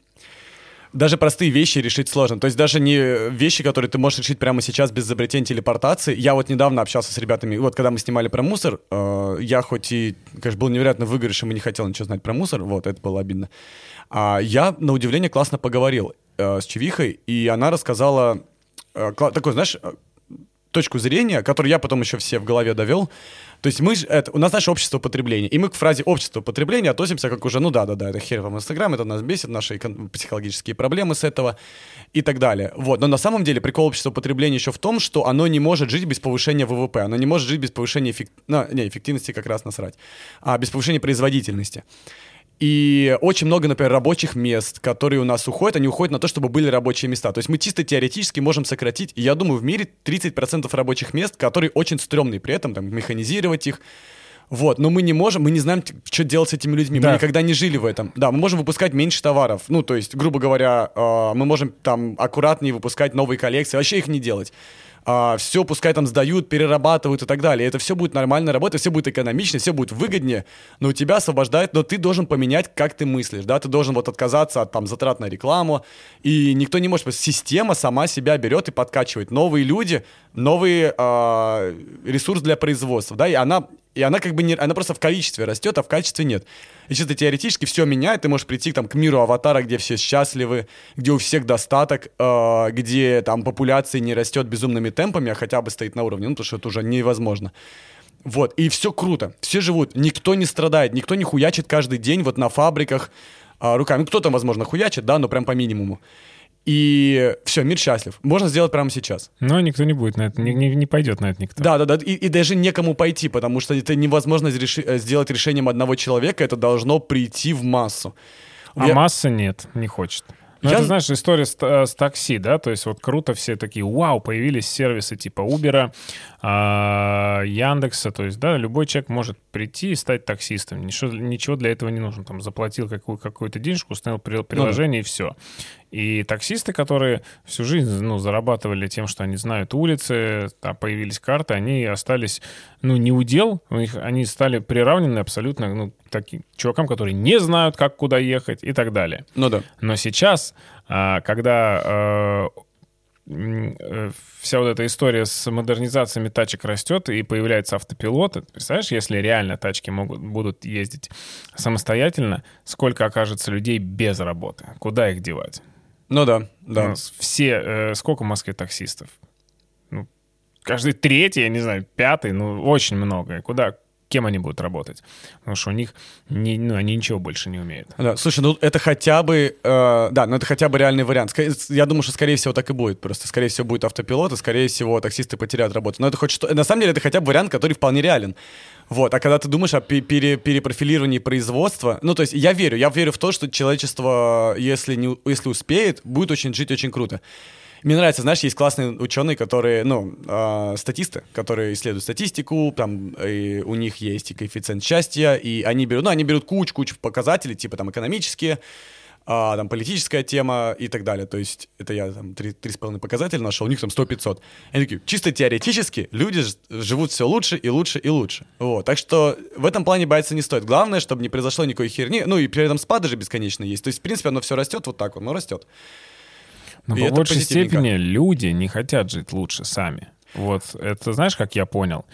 C: даже простые вещи решить сложно. То есть даже не вещи, которые ты можешь решить прямо сейчас без изобретения телепортации. Я вот недавно общался с ребятами, вот когда мы снимали про мусор, э, я хоть и, конечно, был невероятно выгоревшим и не хотел ничего знать про мусор, вот, это было обидно. А я, на удивление, классно поговорил э, с Чевихой, и она рассказала э, такой, знаешь, э, точку зрения, которую я потом еще все в голове довел, То есть мы, это, у нас наше общество потребления, и мы к фразе общество потребления относимся как уже, ну да-да-да, это хер вам Инстаграм, это нас бесит, наши психологические проблемы с этого и так далее. Вот. Но на самом деле прикол общества потребления еще в том, что оно не может жить без повышения ВВП, оно не может жить без повышения эффект... ну, не, эффективности как раз насрать, а без повышения производительности. И очень много, например, рабочих мест, которые у нас уходят, они уходят на то, чтобы были рабочие места. То есть мы чисто теоретически можем сократить, я думаю, в мире 30% рабочих мест, которые очень стрёмные при этом, там, механизировать их, вот, но мы не можем, мы не знаем, что делать с этими людьми. Да. Мы никогда не жили в этом. Да, мы можем выпускать меньше товаров. Ну, то есть, грубо говоря, э, мы можем там аккуратнее выпускать новые коллекции, вообще их не делать а, все пускай там сдают, перерабатывают и так далее. Это все будет нормально работать, все будет экономично, все будет выгоднее, но у тебя освобождает, но ты должен поменять, как ты мыслишь, да, ты должен вот отказаться от там затрат на рекламу, и никто не может, система сама себя берет и подкачивает. Новые люди, новый э, ресурс для производства, да, и она и она как бы не, она просто в количестве растет, а в качестве нет. И чисто теоретически все меняет, ты можешь прийти там, к миру аватара, где все счастливы, где у всех достаток, э, где там популяция не растет безумными темпами, а хотя бы стоит на уровне, ну, потому что это уже невозможно. Вот, и все круто, все живут, никто не страдает, никто не хуячит каждый день вот на фабриках э, руками. Ну, кто-то, возможно, хуячит, да, но прям по минимуму. И все, мир счастлив. Можно сделать прямо сейчас.
B: Но никто не будет на это, не, не, не пойдет на это никто.
C: Да, да, да. И, и даже некому пойти, потому что это невозможно реши, э, сделать решением одного человека, это должно прийти в массу.
B: А Я... масса нет, не хочет. Ну, Я... это, знаешь, история с, с такси, да, то есть вот круто все такие, вау, появились сервисы типа Uber, а, Яндекса, то есть, да, любой человек может прийти и стать таксистом, ничего, ничего для этого не нужно, там, заплатил какую, какую-то денежку, установил приложение ну, да. и все. И таксисты, которые всю жизнь ну, зарабатывали тем, что они знают улицы, там появились карты, они остались, ну, не удел, у них, они стали приравнены абсолютно ну, таким чувакам, которые не знают, как куда ехать и так далее.
C: Ну да.
B: Но сейчас, а, когда а, э, вся вот эта история с модернизациями тачек растет и появляется автопилот. Представляешь, если реально тачки могут, будут ездить самостоятельно, сколько окажется людей без работы? Куда их девать?
C: Ну да, да.
B: все, э, сколько в Москве таксистов? Ну, каждый третий, я не знаю, пятый, ну, очень много. Куда, кем они будут работать. Потому что у них не, ну, они ничего больше не умеют.
C: Да, слушай, ну это хотя бы, э, да, ну это хотя бы реальный вариант. Я думаю, что скорее всего так и будет. Просто скорее всего будет автопилот, и скорее всего таксисты потеряют работу. Но это хоть что, на самом деле это хотя бы вариант, который вполне реален. Вот, а когда ты думаешь о пере, перепрофилировании производства, ну, то есть я верю, я верю в то, что человечество, если, не, если успеет, будет очень жить очень круто. Мне нравится, знаешь, есть классные ученые, которые, ну, э, статисты, которые исследуют статистику, там и у них есть и коэффициент счастья, и они берут, ну, они берут кучу-кучу показателей, типа там экономические, а, там политическая тема и так далее. То есть это я там три, три с половиной показателя нашел, у них там 100-500. Они такие, чисто теоретически люди живут все лучше и лучше и лучше. Вот. Так что в этом плане бояться не стоит. Главное, чтобы не произошло никакой херни. Ну и при этом спады же бесконечно есть. То есть, в принципе, оно все растет вот так вот, но растет.
B: Но и по большей степени люди не хотят жить лучше сами. Вот это знаешь, как я понял?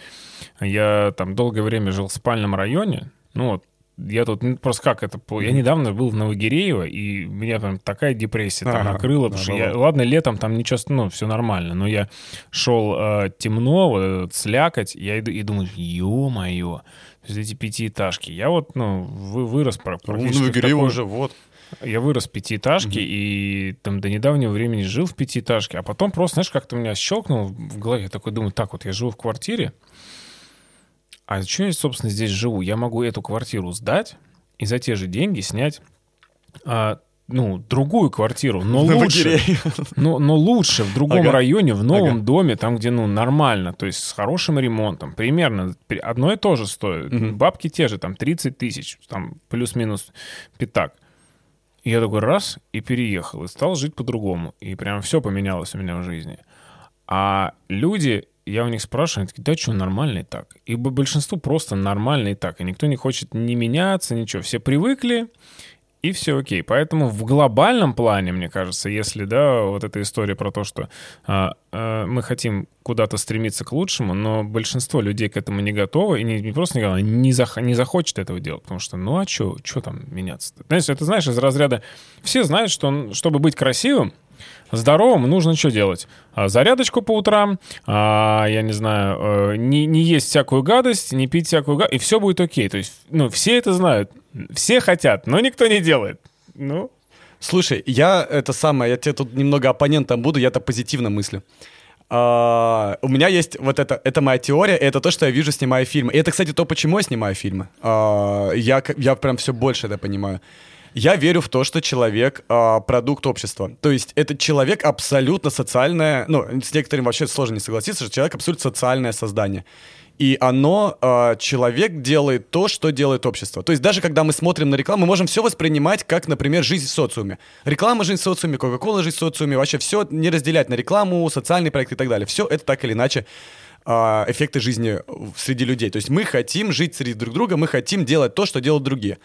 B: Я там долгое время жил в спальном районе, ну вот я тут ну, просто как это... Я недавно был в Новогиреево, и меня там такая депрессия там ага, накрыла, потому что я... Ладно, летом там ничего, ну, все нормально, но я шел э, темно, вот этот слякоть, я иду и думаю, ё-моё, эти пятиэтажки. Я вот, ну, вы, вырос
C: практически... В Новогиреево такой... уже, вот.
B: Я вырос в пятиэтажке угу. и там до недавнего времени жил в пятиэтажке, а потом просто, знаешь, как-то меня щелкнул в голове, я такой думаю, так вот, я живу в квартире, а что я, собственно, здесь живу? Я могу эту квартиру сдать и за те же деньги снять а, ну, другую квартиру, но лучше, но, но лучше в другом ага. районе, в новом ага. доме, там, где, ну, нормально, то есть с хорошим ремонтом, примерно одно и то же стоит. Угу. Бабки те же, там, 30 тысяч, там, плюс-минус пятак. И я такой раз и переехал, и стал жить по-другому. И прям все поменялось у меня в жизни. А люди я у них спрашиваю, они такие, да что, нормально и так. И большинству просто нормально и так. И никто не хочет не меняться, ничего. Все привыкли, и все окей. Поэтому в глобальном плане, мне кажется, если, да, вот эта история про то, что а, а, мы хотим куда-то стремиться к лучшему, но большинство людей к этому не готовы, и не, не просто не готовы, не, зах, не захочет этого делать, потому что, ну а что, что там меняться-то? Знаешь, это знаешь из разряда, все знают, что чтобы быть красивым, здоровым нужно что делать? А, Зарядочку по утрам, а, я не знаю, э, не, не есть всякую гадость, не пить всякую гадость, и все будет окей. То есть, ну, все это знают, все хотят, но никто не делает. Ну,
C: Слушай, я это самое, я тебе тут немного оппонентом буду, я-то позитивно мыслю. А, у меня есть вот это, это моя теория, это то, что я вижу, снимая фильмы. И это, кстати, то, почему я снимаю фильмы. А, я, я прям все больше это понимаю. Я верю в то, что человек а, продукт общества. То есть этот человек абсолютно социальное, ну, с некоторым вообще сложно не согласиться, что человек абсолютно социальное создание. И оно, а, человек делает то, что делает общество. То есть даже когда мы смотрим на рекламу, мы можем все воспринимать как, например, жизнь в социуме. Реклама жизнь в социуме, Кока-Кола жизнь в социуме, вообще все не разделять на рекламу, социальный проект и так далее. Все это так или иначе а, эффекты жизни в- среди людей. То есть мы хотим жить среди друг друга, мы хотим делать то, что делают другие.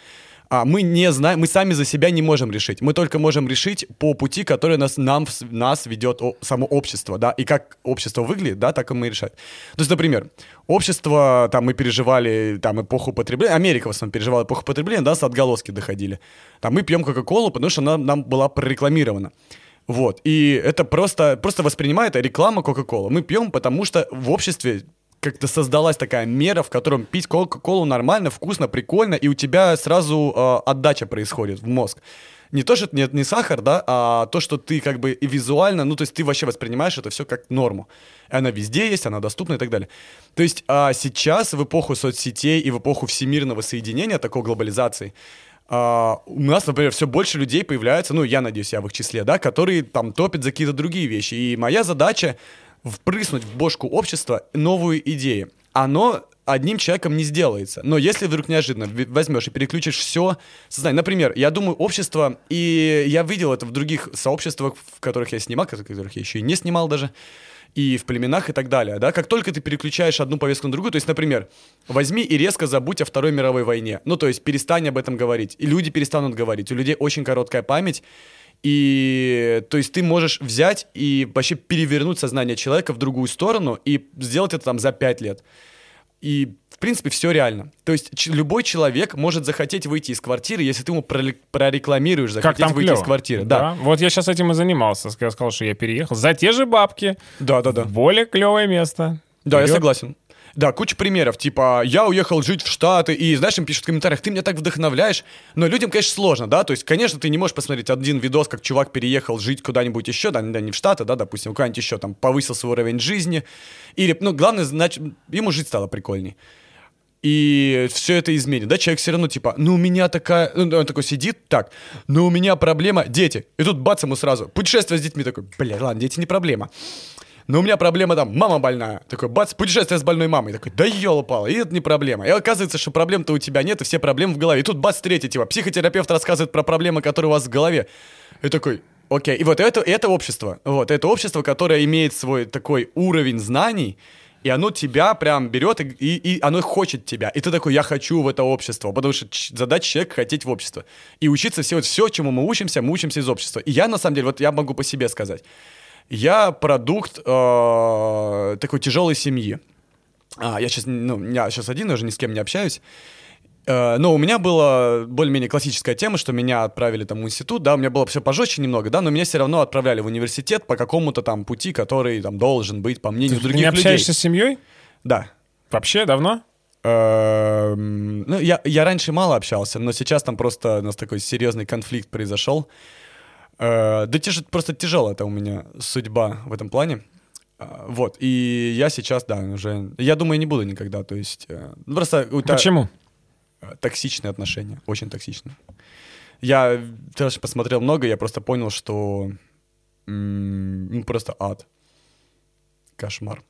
C: А мы не знаем, мы сами за себя не можем решить. Мы только можем решить по пути, который нас, нам, нас ведет само общество, да, и как общество выглядит, да, так и мы решаем. То есть, например, общество, там, мы переживали, там, эпоху потребления, Америка в основном переживала эпоху потребления, да, с отголоски доходили. Там, мы пьем Кока-Колу, потому что она нам была прорекламирована. Вот, и это просто, просто воспринимает реклама Кока-Кола. Мы пьем, потому что в обществе как-то создалась такая мера, в котором пить Кока-Колу нормально, вкусно, прикольно, и у тебя сразу э, отдача происходит в мозг. Не то, что нет, не сахар, да, а то, что ты как бы и визуально, ну, то есть ты вообще воспринимаешь это все как норму. Она везде есть, она доступна и так далее. То есть а сейчас, в эпоху соцсетей и в эпоху всемирного соединения, такой глобализации, а, у нас, например, все больше людей появляется, ну, я надеюсь, я в их числе, да, которые там топят за какие-то другие вещи. И моя задача впрыснуть в бошку общества новую идею. Оно одним человеком не сделается. Но если вдруг неожиданно возьмешь и переключишь все сознание. Например, я думаю, общество, и я видел это в других сообществах, в которых я снимал, которых я еще и не снимал даже, и в племенах и так далее, да, как только ты переключаешь одну повестку на другую, то есть, например, возьми и резко забудь о Второй мировой войне, ну, то есть, перестань об этом говорить, и люди перестанут говорить, у людей очень короткая память, и, то есть, ты можешь взять и вообще перевернуть сознание человека в другую сторону и сделать это там за пять лет. И, в принципе, все реально. То есть ч- любой человек может захотеть выйти из квартиры, если ты ему проле- прорекламируешь
B: как
C: захотеть
B: там
C: выйти
B: клево.
C: из квартиры. Да,
B: Вот я сейчас этим и занимался. Я сказал, что я переехал за те же бабки
C: да, да, да.
B: в более клевое место.
C: Да, я
B: Вперед.
C: согласен. Да, куча примеров, типа, я уехал жить в Штаты, и, знаешь, им пишут в комментариях, ты меня так вдохновляешь, но людям, конечно, сложно, да, то есть, конечно, ты не можешь посмотреть один видос, как чувак переехал жить куда-нибудь еще, да, не в Штаты, да, допустим, куда-нибудь еще, там, повысил свой уровень жизни, или, ну, главное, значит, ему жить стало прикольней. И все это изменит, да, человек все равно типа, ну у меня такая, ну, он такой сидит, так, ну у меня проблема, дети, и тут бац ему сразу, путешествие с детьми, такой, бля, ладно, дети не проблема, но у меня проблема там, мама больная. Такой, бац, путешествие с больной мамой. Такой, да елопало, и это не проблема. И оказывается, что проблем-то у тебя нет, и все проблемы в голове. И тут бац, третий, типа, психотерапевт рассказывает про проблемы, которые у вас в голове. И такой, окей. И вот это, это общество. Вот, это общество, которое имеет свой такой уровень знаний, и оно тебя прям берет, и, и, оно хочет тебя. И ты такой, я хочу в это общество. Потому что задача человека хотеть в общество. И учиться все, вот все, чему мы учимся, мы учимся из общества. И я, на самом деле, вот я могу по себе сказать. Я продукт э, такой тяжелой семьи. А, я сейчас, ну, я сейчас один, уже ни с кем не общаюсь. Э, Но у меня была более-менее классическая тема, что меня отправили там в институт, да, у меня было все пожестче немного, да, но меня все равно отправляли в университет по какому-то там пути, который там должен быть, по мнению
B: Ты
C: других
B: не
C: людей.
B: общаешься с семьей?
C: Да.
B: Вообще давно?
C: Эм, Ну, я, я раньше мало общался, но сейчас там просто у нас такой серьезный конфликт произошел. Э, Да тяж- просто тяжелая это у меня судьба в этом плане. А, Вот, и я сейчас, да, уже... Я думаю, не буду никогда, то есть... э, ну, Просто у тебя
B: Почему?
C: э, токсичные отношения, очень токсичные. Я тоже посмотрел много, я просто понял, что ну, просто ад. Кошмар.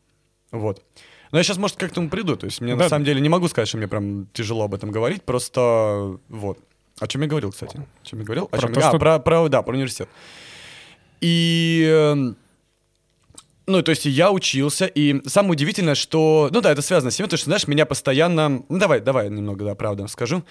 C: Вот. Но я сейчас, может, как к этому приду. То есть мне
B: Да.
C: на самом деле не могу сказать, что мне прям тяжело об этом говорить. Просто вот. О чем я говорил, кстати? О чем я говорил? О
B: Про
C: чем
B: то,
C: я- а,
B: что-
C: про, про- да, про университет. И эм, ну, то есть я учился, и самое удивительное, что... Ну да, это связано с тем, потому что, знаешь, меня постоянно... Ну давай, давай немного, да, правда скажу.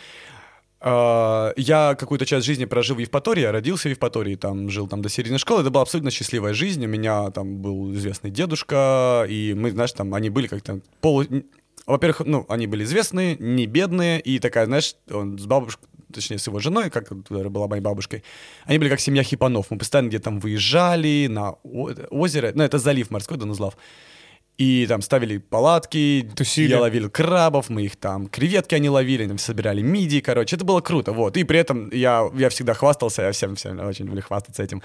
C: А, Я какую-то часть жизни прожил в Евпатории, я родился в Евпатории, там жил там до середины школы, это была абсолютно счастливая жизнь, у меня там был известный дедушка, и мы, знаешь, там, они были как-то полу... Во-первых, ну, они были известные, не бедные, и такая, знаешь, он с бабушкой, точнее, с его женой, как которая была моей бабушкой, они были как семья хипанов. Мы постоянно где-то там выезжали на озеро, ну, это залив морской, Донузлав. И там ставили палатки,
B: Тусили.
C: я ловил крабов, мы их там, креветки они ловили, там собирали мидии, короче, это было круто, вот. И при этом я, я всегда хвастался, я всем, всем очень люблю хвастаться этим.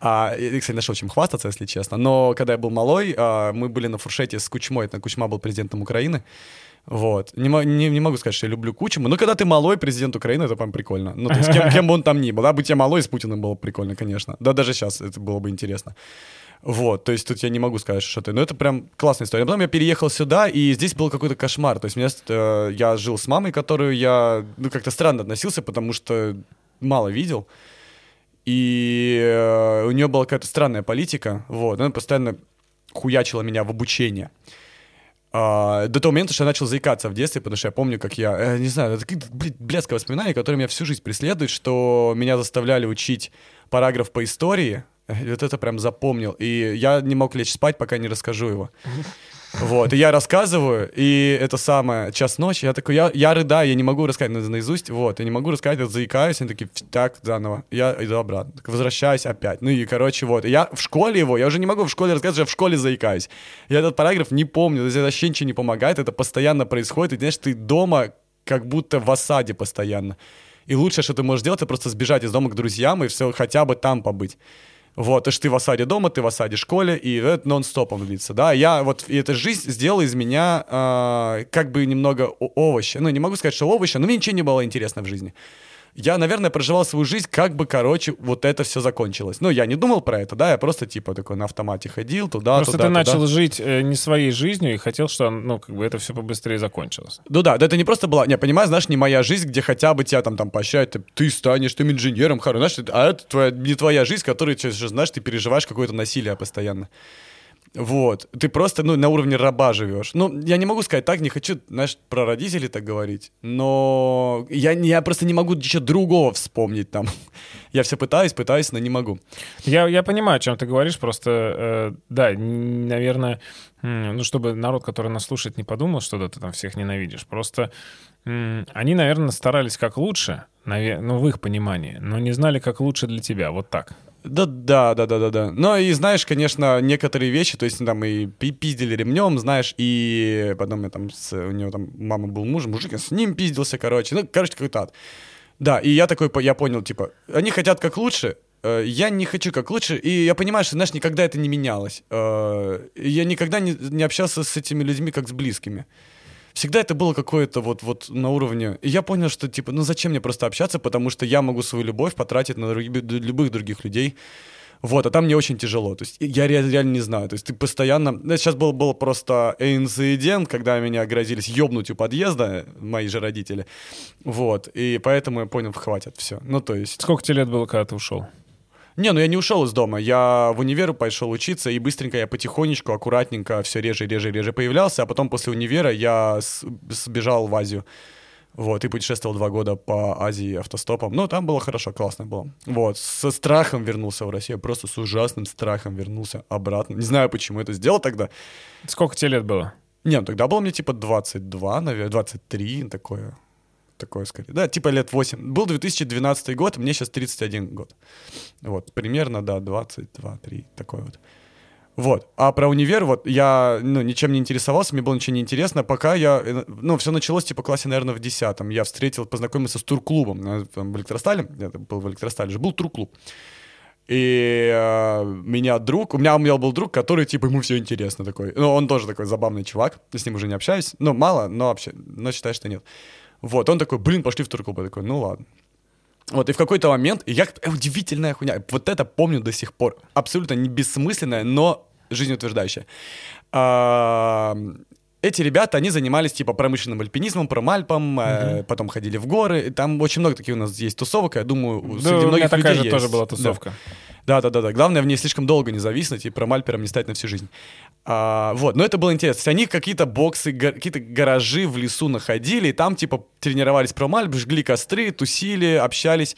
C: А, я, кстати, нашел чем хвастаться, если честно. Но когда я был малой, а, мы были на фуршете с Кучмой, это Кучма был президентом Украины, вот. Не, не, не могу сказать, что я люблю Кучму, но когда ты малой президент Украины, это прям прикольно. Ну, то есть кем, кем бы он там ни был. Да, быть я малой с Путиным было бы прикольно, конечно. Да, даже сейчас это было бы интересно. Вот, то есть тут я не могу сказать, что ты... Но это прям классная история. Потом я переехал сюда, и здесь был какой-то кошмар. То есть меня, э, я жил с мамой, которую я, ну, как-то странно относился, потому что мало видел. И э, у нее была какая-то странная политика, вот. Она постоянно хуячила меня в обучение. А, до того момента, что я начал заикаться в детстве, потому что я помню, как я, э, не знаю, это какие-то блядское воспоминание, которое меня всю жизнь преследует, что меня заставляли учить параграф по истории, вот это прям запомнил. И я не мог лечь спать, пока не расскажу его. Вот, и я рассказываю, и это самое, час ночи, я такой, я, я рыдаю, я не могу рассказать на, наизусть, вот, я не могу рассказать, я заикаюсь, они такие, так, заново, я иду обратно, так, возвращаюсь опять, ну и, короче, вот, я в школе его, я уже не могу в школе рассказать, я в школе заикаюсь, я этот параграф не помню, то есть это вообще ничего не помогает, это постоянно происходит, и, знаешь, ты дома как будто в осаде постоянно, и лучшее, что ты можешь сделать, это просто сбежать из дома к друзьям и все, хотя бы там побыть. Вот, то ты в осаде дома, ты в осаде школе, и это нон-стопом длится, да. Я вот, и эта жизнь сделала из меня э, как бы немного овоща. Ну, не могу сказать, что овоща, но мне ничего не было интересно в жизни я, наверное, проживал свою жизнь, как бы, короче, вот это все закончилось. Ну, я не думал про это, да, я просто, типа, такой на автомате ходил туда,
B: Просто
C: туда,
B: ты
C: туда.
B: начал жить э, не своей жизнью и хотел, что, ну, как бы это все побыстрее закончилось.
C: Ну да, да это не просто была, не, понимаешь, знаешь, не моя жизнь, где хотя бы тебя там, там поощряют, ты, ты станешь ты инженером, хорошо, знаешь, а это твоя, не твоя жизнь, которая, знаешь, ты переживаешь какое-то насилие постоянно. Вот. Ты просто, ну, на уровне раба живешь. Ну, я не могу сказать так, не хочу, знаешь, про родителей так говорить, но я, я просто не могу ничего другого вспомнить там. Я все пытаюсь, пытаюсь, но не могу.
B: Я, я понимаю, о чем ты говоришь, просто, э, да, наверное, ну, чтобы народ, который нас слушает, не подумал, что да, ты там всех ненавидишь. Просто они, наверное, старались как лучше, ну, в их понимании, но не знали, как лучше для тебя. Вот так.
C: Да, да, да, да, да, да. Но и знаешь, конечно, некоторые вещи, то есть там и пиздили ремнем, знаешь, и потом я там с, у него там мама был муж, мужик, я с ним пиздился, короче, ну, короче, какой-то ад. Да, и я такой, я понял, типа, они хотят как лучше, э, я не хочу как лучше, и я понимаю, что, знаешь, никогда это не менялось. Э, я никогда не, не общался с этими людьми как с близкими всегда это было какое-то вот, вот на уровне... И я понял, что, типа, ну зачем мне просто общаться, потому что я могу свою любовь потратить на любых других людей. Вот, а там мне очень тяжело. То есть я реально, не знаю. То есть ты постоянно... Ну, сейчас был, был просто инцидент, когда меня грозились ёбнуть у подъезда, мои же родители. Вот, и поэтому я понял, хватит, все. Ну, то есть...
B: Сколько тебе лет было, когда ты ушел?
C: Не, ну я не ушел из дома. Я в универ пошел учиться, и быстренько я потихонечку, аккуратненько все реже, реже, реже появлялся. А потом после универа я сбежал в Азию. Вот, и путешествовал два года по Азии автостопом. Ну, там было хорошо, классно было. Вот, со страхом вернулся в Россию, просто с ужасным страхом вернулся обратно. Не знаю, почему это сделал тогда.
B: Сколько тебе лет было?
C: Не, ну тогда было мне типа 22, наверное, 23, такое такое скорее. Да, типа лет 8. Был 2012 год, мне сейчас 31 год. Вот, примерно, да, 22-3, такой вот. Вот. А про универ, вот, я, ну, ничем не интересовался, мне было ничего не интересно, пока я, э, ну, все началось, типа, классе, наверное, в 10 Я встретил, познакомился с турклубом э, в электростале, я был в электростале же, был турклуб. И э, меня друг, у меня, у меня был друг, который, типа, ему все интересно такой. Ну, он тоже такой забавный чувак, с ним уже не общаюсь. Ну, мало, но вообще, но считаю, что нет. Вот, он такой, блин, пошли в турклуб. Я такой, ну ладно. Вот, и в какой-то момент, я, э, удивительная хуйня, вот это помню до сих пор, абсолютно не бессмысленная, но жизнеутверждающая. Эти ребята, они занимались типа промышленным альпинизмом, промальпом, mm-hmm. э, потом ходили в горы, там очень много таких у нас есть тусовок, я думаю,
B: да, среди многих у меня такая же есть. тоже была тусовка.
C: Да. Да, да, да, да. Главное в ней слишком долго не зависнуть и промальпером не стать на всю жизнь. А, вот, но это было интересно. То есть они какие-то боксы, какие-то гаражи в лесу находили, и там типа тренировались промальп, жгли костры, тусили, общались.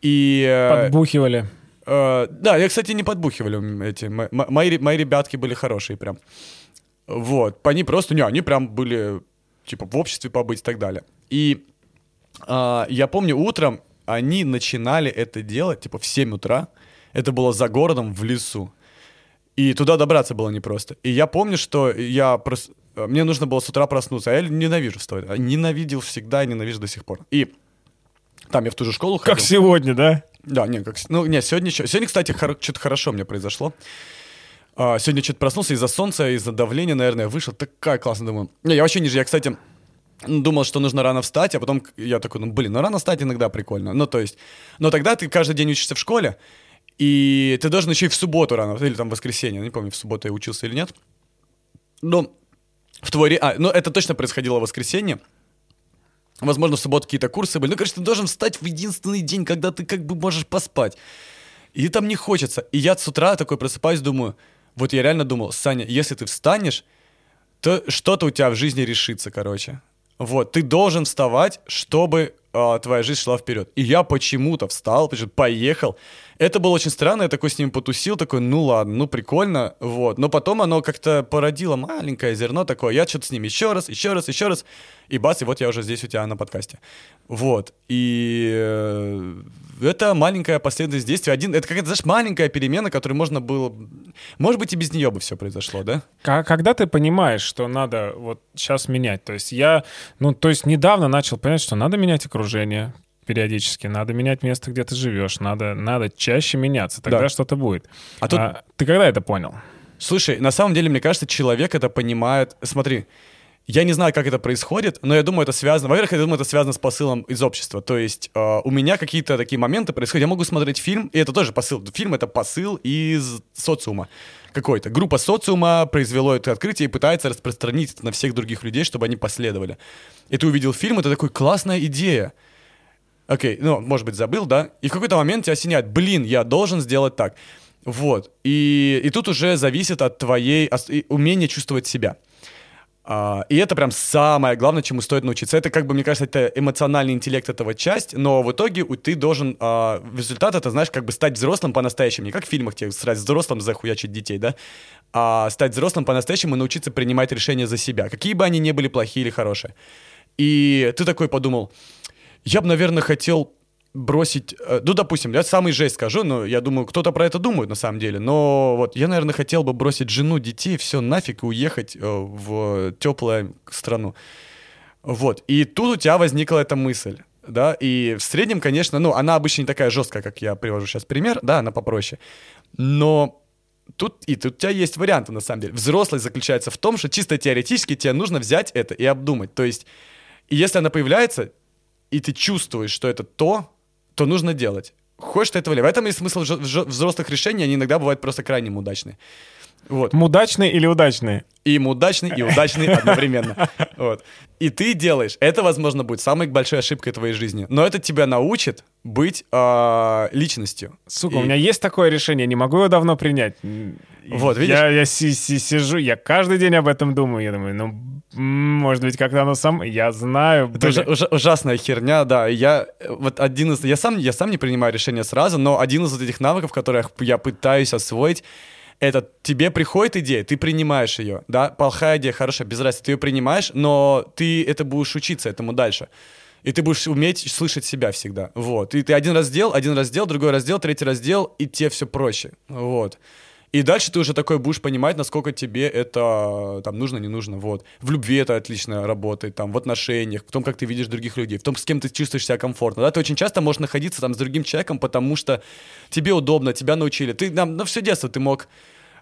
C: И...
B: Э, Подбухивали.
C: Э, да, я, кстати, не подбухивали эти. Мои, мои ребятки были хорошие прям. Вот. Они просто, не, они прям были, типа, в обществе побыть и так далее. И а, я помню, утром они начинали это делать, типа, в 7 утра. Это было за городом, в лесу. И туда добраться было непросто. И я помню, что я прос... мне нужно было с утра проснуться, а я ненавижу вставать. А Ненавидел всегда и ненавижу до сих пор. И там я в ту же школу ходил.
B: Как сегодня, да?
C: Да, не, как... Ну, не, сегодня... еще- Сегодня, кстати, хоро- что-то хорошо мне произошло. А, сегодня что-то проснулся из-за солнца, из-за давления, наверное, вышел. Такая классная, думаю. Не, я вообще не же, я, кстати, думал, что нужно рано встать, а потом я такой, ну, блин, ну рано встать иногда прикольно. Ну, то есть, но тогда ты каждый день учишься в школе, и ты должен еще и в субботу рано, или там в воскресенье, не помню, в субботу я учился или нет. Но в твой... А, ну, это точно происходило в воскресенье. Возможно, в субботу какие-то курсы были. Ну, короче, ты должен встать в единственный день, когда ты как бы можешь поспать. И там не хочется. И я с утра такой просыпаюсь, думаю, вот я реально думал, Саня, если ты встанешь, то что-то у тебя в жизни решится, короче. Вот, ты должен вставать, чтобы а, твоя жизнь шла вперед. И я почему-то встал, поехал. Это было очень странно, я такой с ним потусил, такой, ну ладно, ну прикольно, вот. Но потом оно как-то породило маленькое зерно такое, я что-то с ним еще раз, еще раз, еще раз, и бац, и вот я уже здесь у тебя на подкасте. Вот, и э, это маленькая последовательность действий. Один, это какая-то, знаешь, маленькая перемена, которую можно было... Может быть, и без нее бы все произошло, да?
B: Когда ты понимаешь, что надо вот сейчас менять, то есть я, ну, то есть недавно начал понять, что надо менять окружение периодически, надо менять место, где ты живешь, надо, надо чаще меняться, тогда
C: Да.
B: что-то будет.
C: А тут-
B: ты когда это понял?
C: Слушай, на самом деле, мне кажется, человек это понимает. Смотри, я не знаю, как это происходит, но я думаю, это связано. Во-первых, я думаю, это связано с посылом из общества. То есть э, у меня какие-то такие моменты происходят. Я могу смотреть фильм, и это тоже посыл. Фильм это посыл из социума какой-то. Группа социума произвело это открытие и пытается распространить это на всех других людей, чтобы они последовали. И ты увидел фильм, это такой классная идея. Окей, ну, может быть, забыл, да? И в какой-то момент тебя осеняет, блин, я должен сделать так. Вот. И, и тут уже зависит от твоей умения чувствовать себя. А, и это прям самое главное, чему стоит научиться. Это, как бы, мне кажется, это эмоциональный интеллект этого часть, но в итоге ты должен... а, результат это, знаешь, как бы стать взрослым по-настоящему. Не как в фильмах тебе стать взрослым, захуячить детей, да? А стать взрослым по-настоящему и научиться принимать решения за себя. Какие бы они ни были плохие или хорошие. И ты такой подумал, я бы, наверное, хотел бросить... э, Ну, допустим, я самый жесть скажу, но я думаю, кто-то про это думает на самом деле. Но вот я, наверное, хотел бы бросить жену, детей, все нафиг и уехать э, в теплую страну. Вот. И тут у тебя возникла эта мысль. Да, и в среднем, конечно, ну, она обычно не такая жесткая, как я привожу сейчас пример, да, она попроще. Но тут и тут у тебя есть варианты, на самом деле. Взрослость заключается в том, что чисто теоретически тебе нужно взять это и обдумать. То есть, если она появляется, и ты чувствуешь, что это то, то нужно делать. Хочешь ты этого или. В этом есть смысл взрослых решений, они иногда бывают просто крайне удачные. Вот.
B: Мудачные или удачные?
C: И им удачный, и удачный одновременно. Вот. И ты делаешь. Это, возможно, будет самой большой ошибкой твоей жизни. Но это тебя научит быть а, личностью.
B: Сука,
C: И-
B: у меня есть такое решение, не могу его давно принять. И
C: Вот, видишь?
B: Я, я си- си- сижу, я каждый день об этом думаю. Я думаю, ну, может быть, как-то оно сам... Я знаю.
C: Это ужа- ужа- ужасная херня, да. Я вот один из, я сам, я сам не принимаю решения сразу, но один из вот этих навыков, которых я пытаюсь освоить, это тебе приходит идея, ты принимаешь ее, да, плохая идея, хорошая, без разницы, ты ее принимаешь, но ты это будешь учиться этому дальше. И ты будешь уметь слышать себя всегда. Вот. И ты один раз сделал, один раз сделал, другой раз сделал, третий раз сделал, и тебе все проще. Вот. И дальше ты уже такой будешь понимать, насколько тебе это там нужно, не нужно. Вот. В любви это отлично работает, там, в отношениях, в том, как ты видишь других людей, в том, с кем ты чувствуешь себя комфортно. Да? Ты очень часто можешь находиться там с другим человеком, потому что тебе удобно, тебя научили. Ты там, ну, все детство ты мог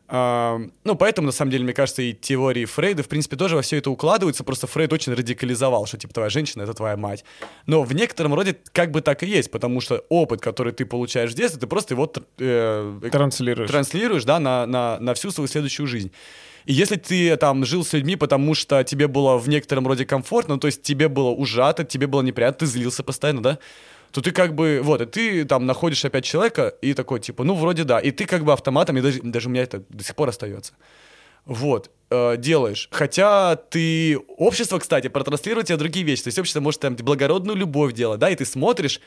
C: ну, поэтому, на самом деле, мне кажется, и теории Фрейда, в принципе, тоже во все это укладываются, просто Фрейд очень радикализовал, что, типа, твоя женщина — это твоя мать. Но в некотором роде как бы так и есть, потому что опыт, который ты получаешь в детстве, ты просто его э,
B: Транслируешь.
C: транслируешь, да, на, на, на всю свою следующую жизнь. И если ты там жил с людьми, потому что тебе было в некотором роде комфортно, то есть тебе было ужато, тебе было неприятно, ты злился постоянно, да, то ты как бы, вот, и ты там находишь опять человека, и такой, типа, ну, вроде да, и ты как бы автоматом, и даже, даже у меня это до сих пор остается. Вот, э, делаешь. Хотя ты... Общество, кстати, протранслирует тебе другие вещи. То есть общество может там благородную любовь делать, да, и ты смотришь,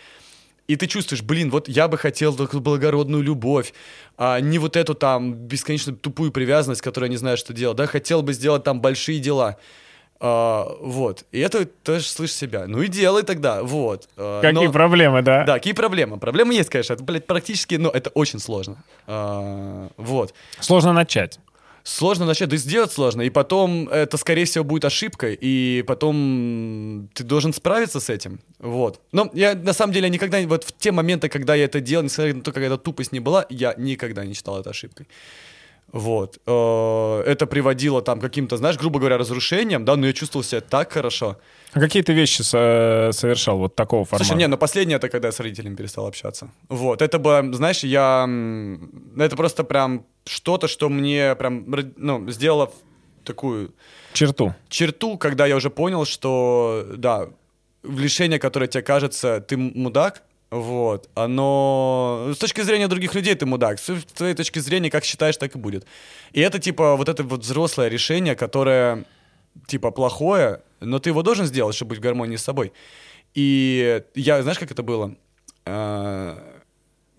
C: и ты чувствуешь, блин, вот я бы хотел такую благородную любовь, а не вот эту там бесконечно тупую привязанность, которую я не знаю, что делать, да, хотел бы сделать там большие дела. А, вот. И это тоже слышишь себя. Ну и делай тогда. Вот. А,
B: Какие
C: но-
B: проблемы, да?
C: Да, какие проблемы? Проблемы есть, конечно. Это, блядь, практически, но это очень сложно. А, вот.
B: Сложно начать.
C: Сложно начать, да и сделать сложно. И потом это, скорее всего, будет ошибкой. И потом ты должен справиться с этим. Вот. Но я, на самом деле, никогда... Вот в те моменты, когда я это делал, несмотря на то, какая-то тупость не была, я никогда не считал это ошибкой. Вот. Э, Это приводило там каким-то, знаешь, грубо говоря, разрушениям, да, но я чувствовал себя так хорошо.
B: А какие ты вещи со- совершал вот такого формата?
C: Слушай, не, ну последнее это когда я с родителями перестал общаться. Вот, это было, знаешь, я... Это просто прям что-то, что мне прям, ну, сделало такую
B: Черту.
C: черту, когда я уже понял, что, да, решение, которое тебе кажется, ты мудак, вот, оно... С точки зрения других людей ты мудак, с твоей точки зрения, как считаешь, так и будет. И это, типа, вот это вот взрослое решение, которое, типа, плохое, но ты его должен сделать, чтобы быть в гармонии с собой. И я, знаешь, как это было? Э,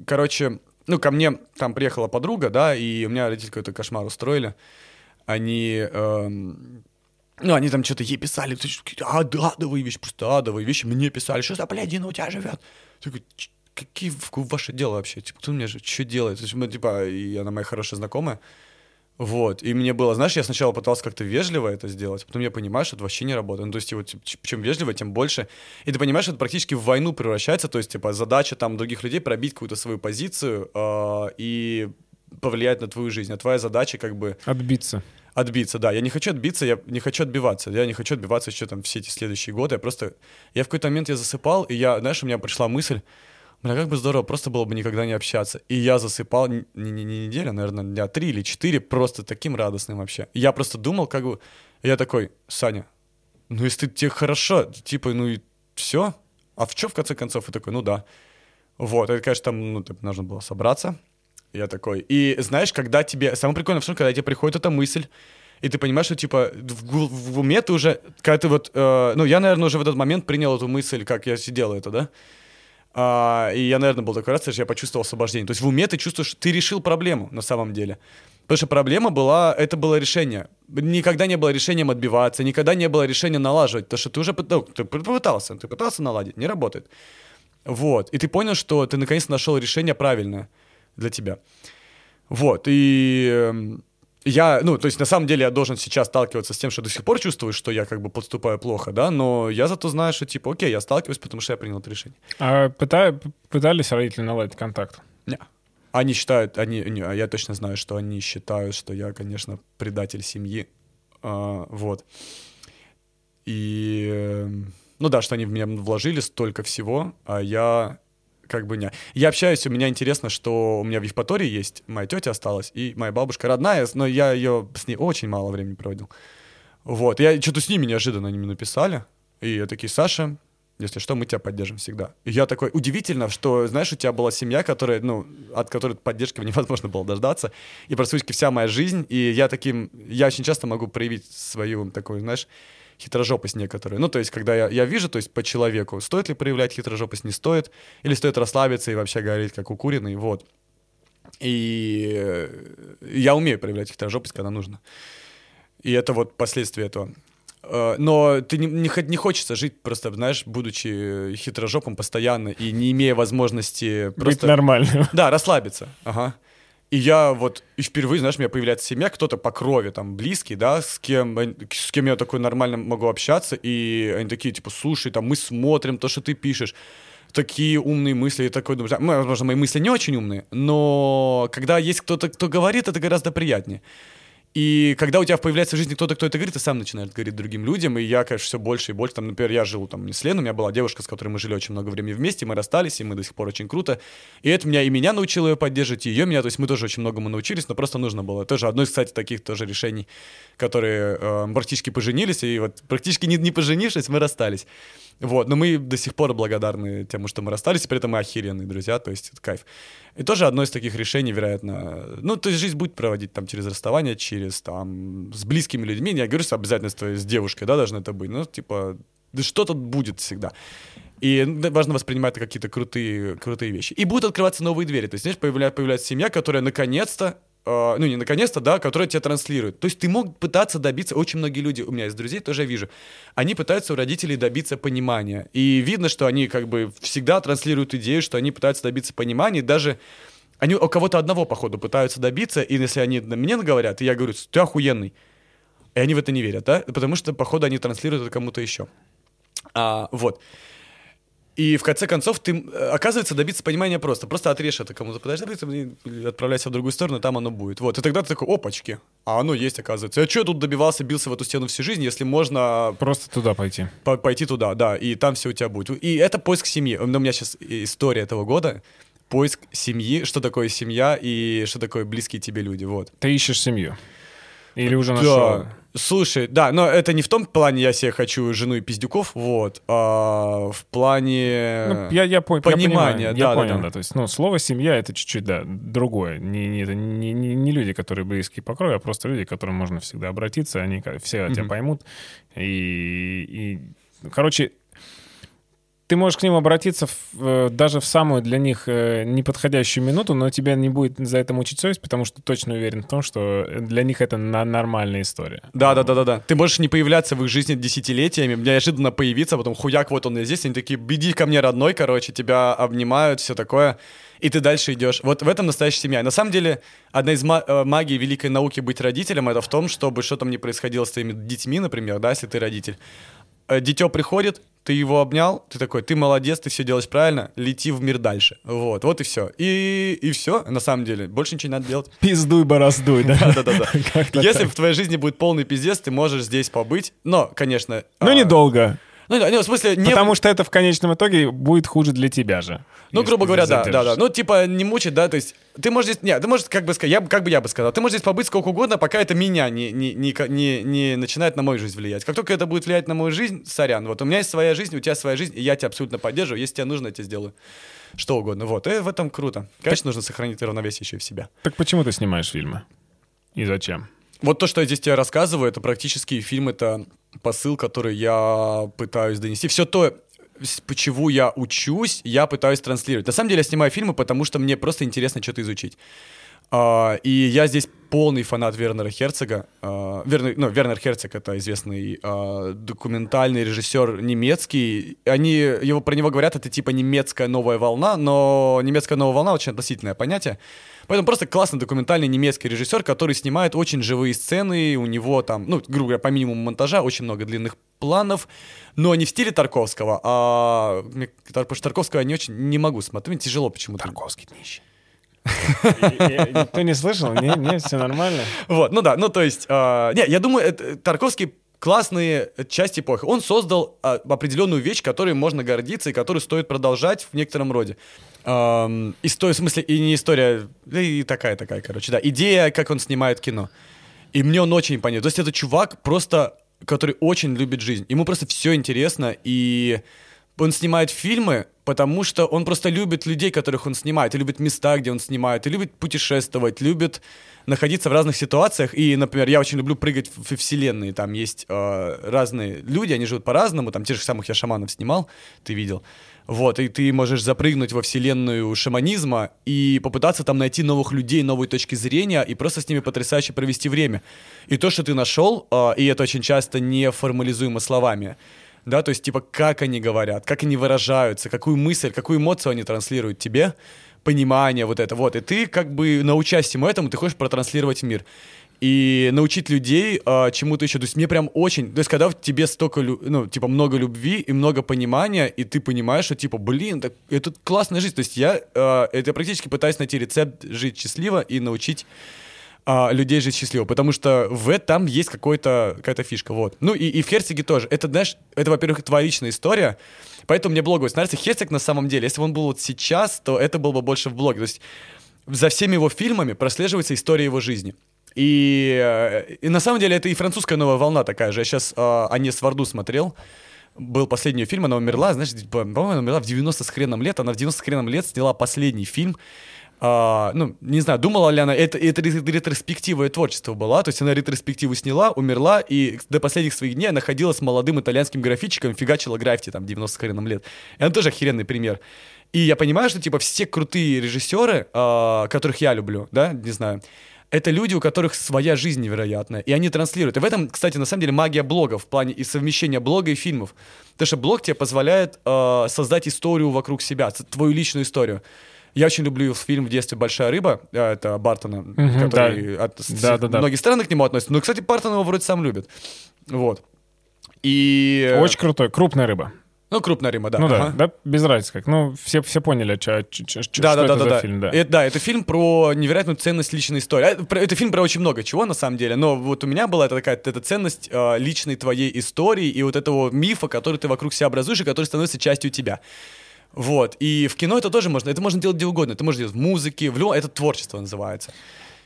C: Короче, ну, ко мне там приехала подруга, да, и у меня родители какой-то кошмар устроили. Они... ну, они там что-то ей писали, ад- адовые вещи, просто адовые вещи. Мне писали, что за блядина у тебя живет? Такой, «Ч- какие в- ваше дело вообще? Типа, кто мне что делает? То есть мы, типа, и она моя хорошая знакомая. Вот, и мне было, знаешь, я сначала пытался как-то вежливо это сделать, потом я понимаю, что это вообще не работает. Ну, то есть, вот, чем вежливо, тем больше. И ты понимаешь, что это практически в войну превращается, то есть, типа, задача там других людей пробить какую-то свою позицию э, и повлиять на твою жизнь. А твоя задача как бы
B: Отбиться.
C: Отбиться, да. Я не хочу отбиться, я не хочу отбиваться. Я не хочу отбиваться еще там все эти следующие годы. Я просто... Я в какой-то момент я засыпал, и я, знаешь, у меня пришла мысль, бля, как бы здорово, просто было бы никогда не общаться. И я засыпал не, не, не неделю, наверное, дня три или четыре, просто таким радостным вообще. Я просто думал, как бы... Я такой, Саня, ну если ты, тебе хорошо, типа, ну и все. А в чем в конце концов? И такой, ну да. Вот, это, конечно, там, ну, типа, нужно было собраться. Я такой. И знаешь, когда тебе... Самое прикольное в том, когда тебе приходит эта мысль, и ты понимаешь, что, типа, в, гу- в уме ты уже... Когда ты вот... э, ну, я, наверное, уже в этот момент принял эту мысль, как я сидел это, да? А, и я, наверное, был такой раз, что я почувствовал освобождение. То есть в уме ты чувствуешь, ты решил проблему на самом деле. Потому что проблема была, это было решение. Никогда не было решением отбиваться, никогда не было решения налаживать. Потому что ты уже ну, ты попытался, ты пытался наладить, не работает. Вот. И ты понял, что ты наконец нашел решение правильное для тебя. Вот. И эм, я, ну, то есть на самом деле я должен сейчас сталкиваться с тем, что до сих пор чувствую, что я как бы поступаю плохо, да, но я зато знаю, что типа, окей, я сталкиваюсь, потому что я принял это решение.
B: А пыта- пытались родители наладить контакт?
C: Не. Они считают, они, не, а я точно знаю, что они считают, что я, конечно, предатель семьи. А, вот. И, эм, ну да, что они в меня вложили столько всего, а я как бы не. Я общаюсь, у меня интересно, что у меня в Евпатории есть моя тетя осталась, и моя бабушка родная, но я ее с ней очень мало времени проводил. Вот, я что-то с ними неожиданно они мне написали, и я такие, Саша, если что, мы тебя поддержим всегда. И я такой, удивительно, что, знаешь, у тебя была семья, которая, ну, от которой поддержки невозможно было дождаться, и практически вся моя жизнь, и я таким, я очень часто могу проявить свою такую, знаешь, хитрожопость некоторую. Ну, то есть, когда я, я вижу, то есть, по человеку, стоит ли проявлять хитрожопость, не стоит, или стоит расслабиться и вообще говорить, как укуренный, вот. И я умею проявлять хитрожопость, когда нужно. И это вот последствия этого. Э, Но ты не, не, не хочется жить просто, знаешь, будучи хитрожопом постоянно и не имея возможности
B: Быть
C: просто...
B: нормальным.
C: Да, расслабиться. Ага. И я вот и впервые, знаешь, у меня появляется семья, кто-то по крови, там, близкий, да, с кем, с кем я такой нормально могу общаться, и они такие, типа, слушай, там, мы смотрим то, что ты пишешь, такие умные мысли, и такой думаешь, «А, ну, возможно, мои мысли не очень умные, но когда есть кто-то, кто говорит, это гораздо приятнее. И когда у тебя появляется в жизни кто-то, кто это говорит, ты сам начинаешь говорить другим людям, и я, конечно, все больше и больше, там, например, я жил там не с Леной, у меня была девушка, с которой мы жили очень много времени вместе, мы расстались, и мы до сих пор очень круто, и это меня и меня научило ее поддерживать, и ее меня, то есть мы тоже очень многому научились, но просто нужно было, тоже одно из, кстати, таких тоже решений, которые э, практически поженились, и вот практически не, не поженившись, мы расстались. Вот, но мы до сих пор благодарны тем, что мы расстались, при этом мы охеренные друзья, то есть это кайф. И тоже одно из таких решений, вероятно, ну, то есть жизнь будет проводить там через расставание, через там с близкими людьми, я говорю, что обязательно с, девушкой, да, должно это быть, ну, типа, да что-то будет всегда. И ну, важно воспринимать это какие-то крутые, крутые вещи. И будут открываться новые двери. То есть, знаешь, появля- появляется семья, которая наконец-то ну не наконец-то, да, которая тебя транслирует. То есть ты мог пытаться добиться, очень многие люди, у меня есть друзей, тоже вижу, они пытаются у родителей добиться понимания. И видно, что они как бы всегда транслируют идею, что они пытаются добиться понимания, даже они у кого-то одного, походу, пытаются добиться, и если они мне говорят, и я говорю, ты охуенный, и они в это не верят, да, потому что, походу, они транслируют это кому-то еще. А, вот. И в конце концов, ты, э, оказывается, добиться понимания просто. Просто отрежь это кому-то, подожди, отправляйся в другую сторону, там оно будет. Вот. И тогда ты такой, опачки, а оно есть, оказывается. Я что тут добивался, бился в эту стену всю жизнь, если можно...
B: Просто туда пойти.
C: По пойти туда, да, и там все у тебя будет. И это поиск семьи. У меня сейчас история этого года. Поиск семьи, что такое семья и что такое близкие тебе люди, вот.
B: Ты ищешь семью? Или уже нашел?
C: Да. Слушай, да, но это не в том плане, я себе хочу жену и пиздюков, вот, а в плане
B: ну, я, я, по,
C: понимания.
B: Я,
C: да,
B: я понял,
C: да,
B: да. То есть, ну, слово семья это чуть-чуть, да, другое. Не, не, не, не люди, которые близкие по крови, а просто люди, к которым можно всегда обратиться, они все mm-hmm. тебя поймут. И, и, короче, ты можешь к ним обратиться в, э, даже в самую для них э, неподходящую минуту, но тебя не будет за это мучить совесть, потому что точно уверен в том, что для них это на нормальная история.
C: Да, да, да, да, да. Ты можешь не появляться в их жизни десятилетиями, неожиданно появиться, а потом хуяк, вот он и здесь, они такие, беди ко мне, родной, короче, тебя обнимают, все такое и ты дальше идешь. Вот в этом настоящая семья. На самом деле, одна из э, магий великой науки быть родителем, это в том, чтобы что там ни происходило с твоими детьми, например, да, если ты родитель. Дитё приходит, ты его обнял, ты такой, ты молодец, ты все делаешь правильно, лети в мир дальше. Вот, вот и все. И, и все, на самом деле, больше ничего не надо делать.
B: Пиздуй, бороздуй, да?
C: Да-да-да. Если в твоей жизни будет полный пиздец, ты можешь здесь побыть, но, конечно...
B: Ну, недолго.
C: Ну, да, в смысле... Не...
B: Потому что это в конечном итоге будет хуже для тебя же.
C: Ну, грубо говоря, да, да, да. Ну, типа, не мучить, да, то есть ты можешь здесь... Нет, ты можешь, как бы сказать, я, как бы я бы сказал, ты можешь здесь побыть сколько угодно, пока это меня не, не, не, не, не начинает на мою жизнь влиять. Как только это будет влиять на мою жизнь, сорян, вот у меня есть своя жизнь, у тебя своя жизнь, и я тебя абсолютно поддерживаю. Если тебе нужно, я тебе сделаю что угодно. Вот, и в этом круто. Конечно, так... нужно сохранить равновесие еще и в себя.
B: Так почему ты снимаешь фильмы? И зачем?
C: Вот то, что я здесь тебе рассказываю, это практически фильм, это посыл, который я пытаюсь донести. Все то, почему я учусь, я пытаюсь транслировать. На самом деле я снимаю фильмы, потому что мне просто интересно что-то изучить. Uh, и я здесь полный фанат Вернера Херцога. Uh, Вернер, ну, Вернер Херцог — это известный uh, документальный режиссер немецкий. Они, его, про него говорят, это типа немецкая новая волна, но немецкая новая волна — очень относительное понятие. Поэтому просто классный документальный немецкий режиссер, который снимает очень живые сцены, у него там, ну, грубо говоря, по минимуму монтажа, очень много длинных планов, но не в стиле Тарковского, а потому что Тарковского я не очень не могу смотреть, тяжело почему-то.
B: Тарковский нищий. Никто не слышал? Не, не, все нормально.
C: Вот, ну да, ну то есть, э, не, я думаю, Тарковский классные части эпохи. Он создал а, определенную вещь, которой можно гордиться и которую стоит продолжать в некотором роде. Эм, история, в смысле, и не история, и такая-такая, короче, да. Идея, как он снимает кино. И мне он очень импонирует. То есть это чувак просто, который очень любит жизнь. Ему просто все интересно, и он снимает фильмы, потому что он просто любит людей, которых он снимает, и любит места, где он снимает, и любит путешествовать, любит находиться в разных ситуациях. И, например, я очень люблю прыгать в вселенные. Там есть э, разные люди, они живут по-разному. Там тех же самых я шаманов снимал, ты видел. Вот, и ты можешь запрыгнуть во вселенную шаманизма и попытаться там найти новых людей, новые точки зрения и просто с ними потрясающе провести время. И то, что ты нашел, э, и это очень часто не формализуемо словами, да, то есть типа как они говорят, как они выражаются, какую мысль, какую эмоцию они транслируют тебе, понимание вот это вот, и ты как бы научась всему этому, ты хочешь протранслировать мир и научить людей а, чему-то еще. То есть мне прям очень... То есть когда в тебе столько, ну, типа, много любви и много понимания, и ты понимаешь, что, типа, блин, так, это классная жизнь. То есть я а, это практически пытаюсь найти рецепт жить счастливо и научить а, людей жить счастливо, потому что в этом есть какой-то, какая-то фишка, вот. Ну и, и в Херцеге тоже. Это, знаешь, это, во-первых, твоя личная история, поэтому мне блоговый нравится. Херцег на самом деле, если бы он был вот сейчас, то это было бы больше в блоге. То есть за всеми его фильмами прослеживается история его жизни. И, э, и на самом деле это и французская новая волна такая же. Я сейчас э, Анес Варду смотрел. Был последний фильм, она умерла, знаешь, по-моему, она умерла в 90 с хреном лет. Она в 90 с хреном лет сняла последний фильм а, ну, не знаю, думала ли она, это, это ретроспектива творчества была, то есть она ретроспективу сняла, умерла, и до последних своих дней она ходила с молодым итальянским графичиком, фигачила граффити, там, 90 с хреном лет. И это тоже охеренный пример. И я понимаю, что, типа, все крутые режиссеры, а, которых я люблю, да, не знаю, это люди, у которых своя жизнь невероятная, и они транслируют. И в этом, кстати, на самом деле магия блога в плане и совмещения блога и фильмов. Потому что блог тебе позволяет э, создать историю вокруг себя, твою личную историю. Я очень люблю фильм в детстве «Большая рыба», э, это Бартона,
B: Мгм,
C: который
B: да.
C: от-
B: Да, да, да.
C: многие страны к нему относятся. Но, кстати, Бартон его вроде сам любит. Вот. И...
B: Очень крутой, крупная рыба.
C: Ну, крупная рыба, да.
B: ну да,
C: ага.
B: да, без разницы как. Ну, все, все поняли, чё- чё- чё-
C: Да,
B: что
C: да,
B: это
C: да,
B: за
C: да.
B: фильм, да.
C: Это, да, это фильм про невероятную ценность личной истории. А, Это фильм про очень много чего, на самом деле. Но вот у меня была такая эта ценность э, личной твоей истории и вот этого мифа, который ты вокруг себя образуешь и который становится частью тебя. Вот. И в кино это тоже можно. Это можно делать где угодно. Это можно делать в музыке, в любом... Это творчество называется.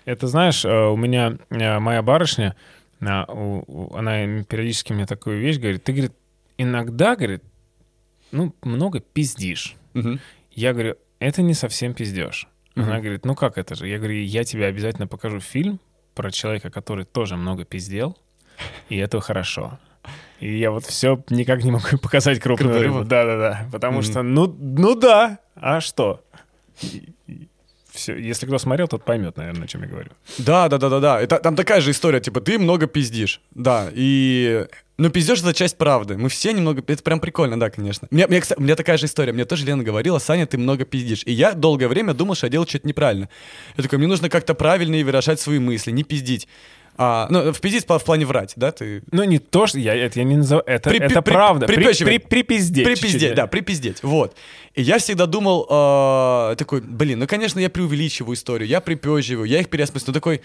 B: Это знаешь, э, у меня э, моя барышня, а, она периодически мне такую вещь говорит. Ты, говорит, иногда, говорит, ну, много пиздишь.
C: Мгм.
B: Я говорю, это не совсем пиздешь. Она говорит, ну как это же? Я говорю, я тебе обязательно покажу фильм про человека, который тоже много пиздел, и это хорошо. И я вот все никак не могу показать крупную
C: Крупную
B: рыбу.
C: рыбу?
B: Да-да-да. Потому что, ну, ну да, а что? Все, если кто смотрел, тот поймет, наверное, о чем я говорю.
C: Да, да, да, да, да. Это, там такая же история, типа, ты много пиздишь. Да, и... Ну, пиздешь это часть правды. Мы все немного... Это прям прикольно, да, конечно. Мне, мне, у меня такая же история. Мне тоже Лена говорила, Саня, ты много пиздишь. И я долгое время думал, что я делаю что-то неправильно. Я такой, мне нужно как-то правильнее выражать свои мысли, не пиздить. А, ну, в пиздить в плане врать, да, ты...
B: Ну, не то, что я это я не называю. Это,
C: При-
B: это
C: при-
B: правда. При, при- припиздеть.
C: Припиздеть, да, припиздеть, вот. И я всегда думал, э, такой, блин, ну, конечно, я преувеличиваю историю, я припёживаю, я их переосмыслю. Ну, такой,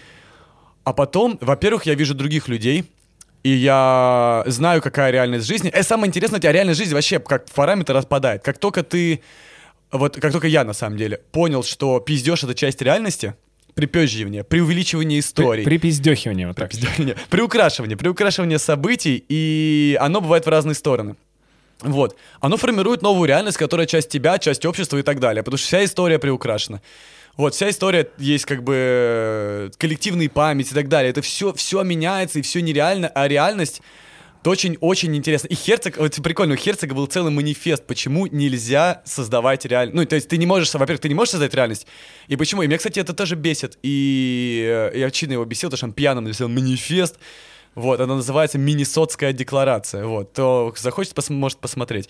C: а потом, во-первых, я вижу других людей, и я знаю, какая реальность жизни. И самое интересное, у тебя реальность жизни вообще как параметр распадает. Как только ты, вот как только я, на самом деле, понял, что пиздеж — это часть реальности, припёживание, преувеличивание историй.
B: При, припиздёхивание вот так.
C: Припиздёвание. Приукрашивание, приукрашивание событий, и оно бывает в разные стороны. Вот. Оно формирует новую реальность, которая часть тебя, часть общества и так далее. Потому что вся история приукрашена. Вот, вся история есть как бы э, коллективные память и так далее. Это все, все меняется и все нереально, а реальность очень-очень интересно. И Херцог, вот прикольно, у Херцога был целый манифест, почему нельзя создавать реальность. Ну, то есть ты не можешь, во-первых, ты не можешь создать реальность. И почему? И меня, кстати, это тоже бесит. И э, я очевидно его бесил, потому что он пьяным написал манифест. Вот, она называется Миннесотская декларация. Вот, кто захочет, пос- может посмотреть.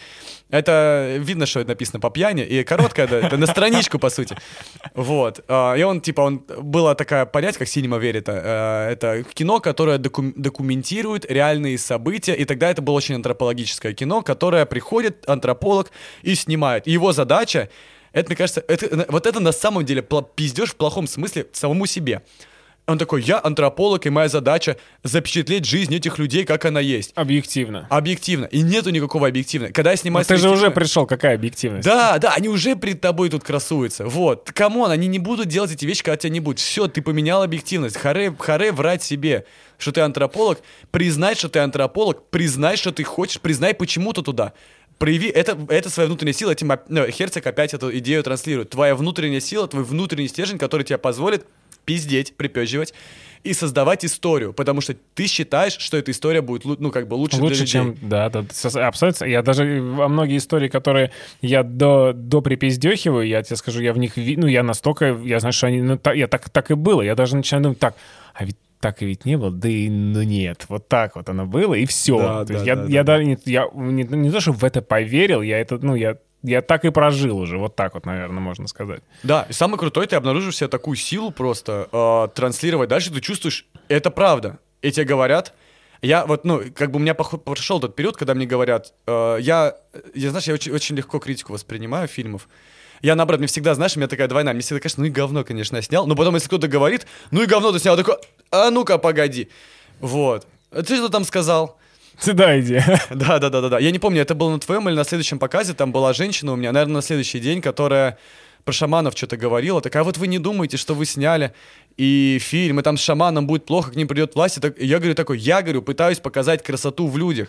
C: Это видно, что это написано по пьяни, и короткая, да, это на страничку, по сути. Вот. а, И он, типа, он была такая понятие, как Синема верит. Это кино, которое доку- документирует реальные события, и тогда это было очень антропологическое кино, которое приходит антрополог и снимает. И его задача это, мне кажется, это, вот это на самом деле пиздеж в плохом смысле самому себе. Он такой, я антрополог, и моя задача запечатлеть жизнь этих людей, как она есть.
B: Объективно.
C: Объективно. И нету никакого объективного. Когда я снимаю
B: ты же уже пришел, какая объективность?
C: Да, да, они уже перед тобой тут красуются. Вот. Come on, они не будут делать эти вещи, когда тебя не будет. Все, ты поменял объективность. Харе, харе врать себе, что ты антрополог. Признай, что ты антрополог. Признай, что ты хочешь. Признай, почему ты туда. Прояви это, это своя внутренняя сила. Этим, оп- ну, Херцог опять эту идею транслирует. Твоя внутренняя сила, твой внутренний стержень, который тебе позволит пиздеть, припеживать и создавать историю, потому что ты считаешь, что эта история будет, ну, как бы лучше, для
B: Лучше,
C: людей.
B: чем... Да, да, абсолютно. Я даже во многие истории, которые я до, до припиздехиваю, я тебе скажу, я в них... Ну, я настолько... Я знаю, что они... Ну, так, я так, так и было. Я даже начинаю думать, так, а ведь так и ведь не было, да и ну нет, вот так вот оно было, и все.
C: Да,
B: то есть
C: да,
B: я,
C: да,
B: я,
C: да.
B: даже не, я не, не то, что в это поверил, я это, ну, я, я так и прожил уже, вот так вот, наверное, можно сказать.
C: Да, и самое крутое, ты обнаружишь себе такую силу просто э, транслировать. Дальше ты чувствуешь, это правда. И тебе говорят, я вот, ну, как бы у меня прошел тот период, когда мне говорят, э, я, я, знаешь, я очень, очень легко критику воспринимаю фильмов. Я, наоборот, мне всегда, знаешь, у меня такая двойная, мне всегда кажется, ну и говно, конечно, я снял, но потом, если кто-то говорит, ну и говно ты снял, я такой, а ну-ка, погоди. Вот. Ты что там сказал?
B: Да, идея.
C: Да, да, да, да, да. Я не помню, это было на твоем или на следующем показе. Там была женщина у меня, наверное, на следующий день, которая про шаманов что-то говорила. Такая, «А вот вы не думаете, что вы сняли и фильм, и там с шаманом будет плохо, к ним придет власть. И так- я говорю такой, я говорю, пытаюсь показать красоту в людях.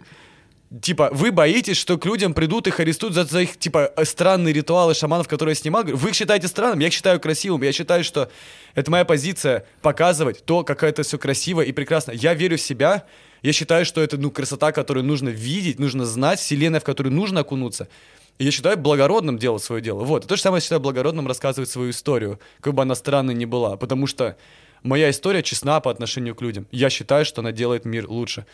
C: Типа, вы боитесь, что к людям придут их арестуют за, за их, типа, э, странные ритуалы шаманов, которые я снимал? Вы их считаете странным, я их считаю красивым. Я считаю, что это моя позиция показывать то, как это все красиво и прекрасно. Я верю в себя, я считаю, что это, ну, красота, которую нужно видеть, нужно знать, вселенная, в которую нужно окунуться. И я считаю благородным делать свое дело. Вот. И то же самое я считаю благородным рассказывать свою историю, как бы она странной ни была. Потому что моя история честна по отношению к людям. Я считаю, что она делает мир лучше.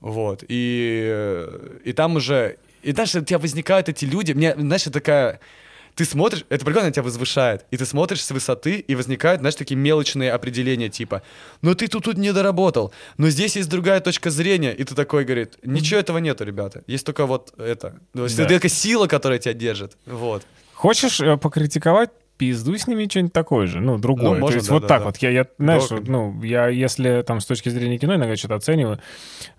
C: Вот. И, и там уже... И дальше у тебя возникают эти люди. Мне, знаешь, такая ты смотришь, это прикольно тебя возвышает, и ты смотришь с высоты, и возникают, знаешь, такие мелочные определения, типа, ну ты тут, тут не доработал, но здесь есть другая точка зрения, и ты такой, говорит, ничего этого нету, ребята, есть только вот это, то есть да. это только сила, которая тебя держит, вот.
B: Хочешь э, покритиковать пиздуй с ними что-нибудь такое же, ну, другое. Ну, можно, То есть да, вот да, так да. вот. Я, я знаешь, вот, ну, я если там с точки зрения кино иногда что-то оцениваю,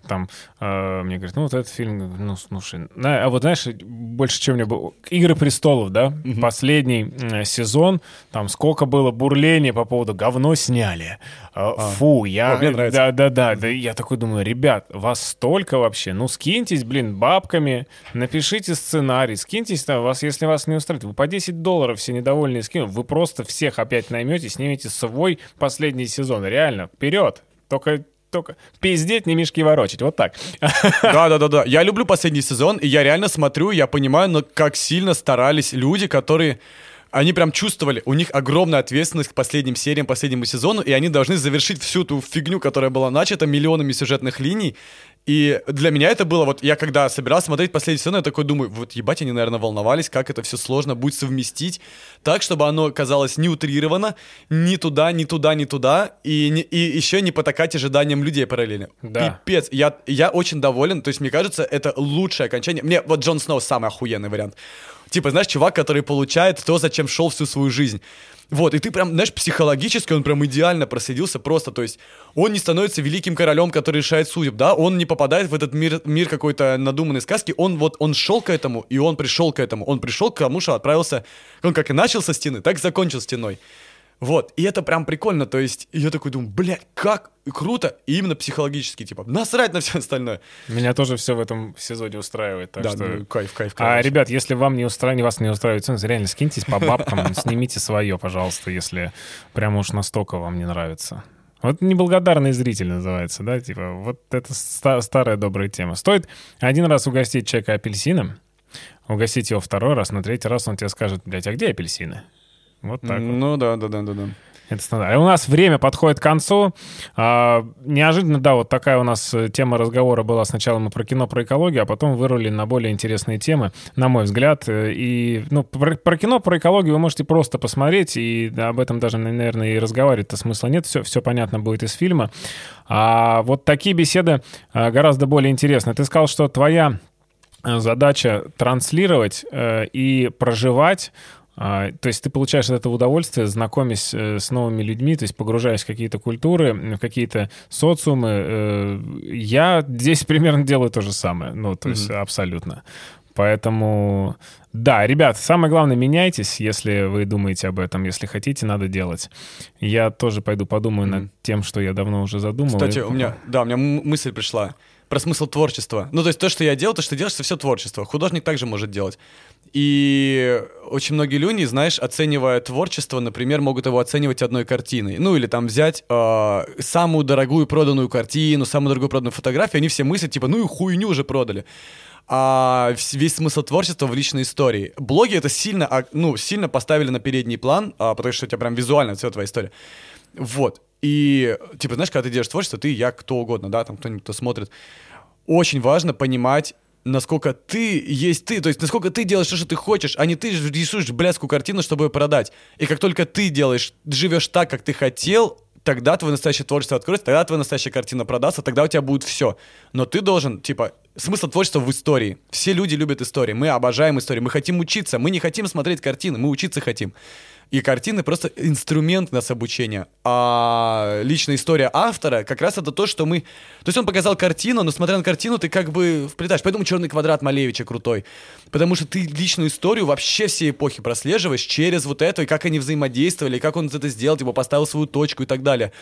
B: там, э, мне говорят, ну, вот этот фильм, ну, слушай, а вот знаешь, больше, чем мне было... «Игры престолов», да, угу. последний э, сезон, там сколько было бурления по поводу «говно сняли», э, а. фу, я... О, мне нравится. Да, да, да, да, я такой думаю, ребят, вас столько вообще, ну, скиньтесь, блин, бабками, напишите сценарий, скиньтесь там, вас, если вас не устраивает, вы по 10 долларов все недовольные скину, вы просто всех опять наймете, снимете свой последний сезон. Реально, вперед! Только только пиздеть, не мешки ворочать. Вот так.
C: Да-да-да-да. Я люблю последний сезон, и я реально смотрю, я понимаю, но как сильно старались люди, которые они прям чувствовали, у них огромная ответственность к последним сериям, последнему сезону, и они должны завершить всю ту фигню, которая была начата миллионами сюжетных линий, и для меня это было, вот я когда собирался смотреть последний сезон, я такой думаю, вот ебать, они, наверное, волновались, как это все сложно будет совместить так, чтобы оно казалось не утрировано, ни туда, ни туда, ни туда, и, не, и еще не потакать ожиданиям людей параллельно. Да. Пипец, я, я очень доволен, то есть мне кажется, это лучшее окончание. Мне вот Джон Сноу самый охуенный вариант. Типа, знаешь, чувак, который получает то, зачем шел всю свою жизнь. Вот, и ты прям, знаешь, психологически он прям идеально проследился просто, то есть он не становится великим королем, который решает судеб, да, он не попадает в этот мир, мир какой-то надуманной сказки, он вот, он шел к этому, и он пришел к этому, он пришел к тому, что отправился, он как и начал со стены, так и закончил стеной. Вот, и это прям прикольно, то есть, я такой думаю, блядь, как круто, и именно психологически, типа, насрать на все остальное.
B: Меня тоже все в этом сезоне устраивает, так
C: да,
B: что...
C: Ну, кайф, кайф,
B: кайф. А, ребят, если вам не устраивает, вас не устраивает цены, реально скиньтесь по бабкам, снимите свое, пожалуйста, если прям уж настолько вам не нравится. Вот неблагодарный зритель называется, да, типа, вот это ста- старая добрая тема. Стоит один раз угостить человека апельсином, угостить его второй раз, на третий раз он тебе скажет, блядь, а где апельсины? Вот так
C: Ну
B: вот.
C: да, да, да, да, да.
B: Это стандарт. И у нас время подходит к концу. А, неожиданно, да, вот такая у нас э, тема разговора была. Сначала мы про кино, про экологию, а потом вырвали на более интересные темы, на мой взгляд. Э, и ну, про, про кино, про экологию вы можете просто посмотреть, и об этом даже, наверное, и разговаривать-то смысла нет. Все, все понятно будет из фильма. А вот такие беседы а, гораздо более интересны. Ты сказал, что твоя э, задача транслировать э, и проживать а, то есть ты получаешь от этого удовольствие, знакомясь э, с новыми людьми, то есть погружаясь в какие-то культуры, в какие-то социумы. Э, я здесь примерно делаю то же самое, ну, то есть mm-hmm. абсолютно. Поэтому, да, ребят, самое главное, меняйтесь, если вы думаете об этом. Если хотите, надо делать. Я тоже пойду подумаю mm-hmm. над тем, что я давно уже задумал.
C: Кстати, у меня, да, у меня мысль пришла про смысл творчества. Ну, то есть то, что я делал, то, что ты делаешь, это все творчество. Художник также может делать. И очень многие люди, знаешь, оценивая творчество, например, могут его оценивать одной картиной. Ну, или там взять э, самую дорогую проданную картину, самую дорогую проданную фотографию, они все мыслят, типа, ну и хуйню уже продали. А весь смысл творчества в личной истории. Блоги это сильно, ну, сильно поставили на передний план, а, потому что у тебя прям визуально все твоя история. Вот. И, типа, знаешь, когда ты делаешь творчество, ты, я, кто угодно, да, там кто-нибудь, кто смотрит, очень важно понимать, насколько ты есть ты, то есть насколько ты делаешь то, что ты хочешь, а не ты рисуешь блядскую картину, чтобы ее продать. И как только ты делаешь, живешь так, как ты хотел, тогда твое настоящее творчество откроется, тогда твоя настоящая картина продастся, тогда у тебя будет все. Но ты должен, типа, смысл творчества в истории. Все люди любят истории, мы обожаем истории, мы хотим учиться, мы не хотим смотреть картины, мы учиться хотим. И картины просто инструмент нас обучения. А личная история автора как раз это то, что мы... То есть он показал картину, но смотря на картину, ты как бы вплетаешь. Поэтому «Черный квадрат» Малевича крутой. Потому что ты личную историю вообще все эпохи прослеживаешь через вот это, и как они взаимодействовали, и как он это сделал, типа поставил свою точку и так далее.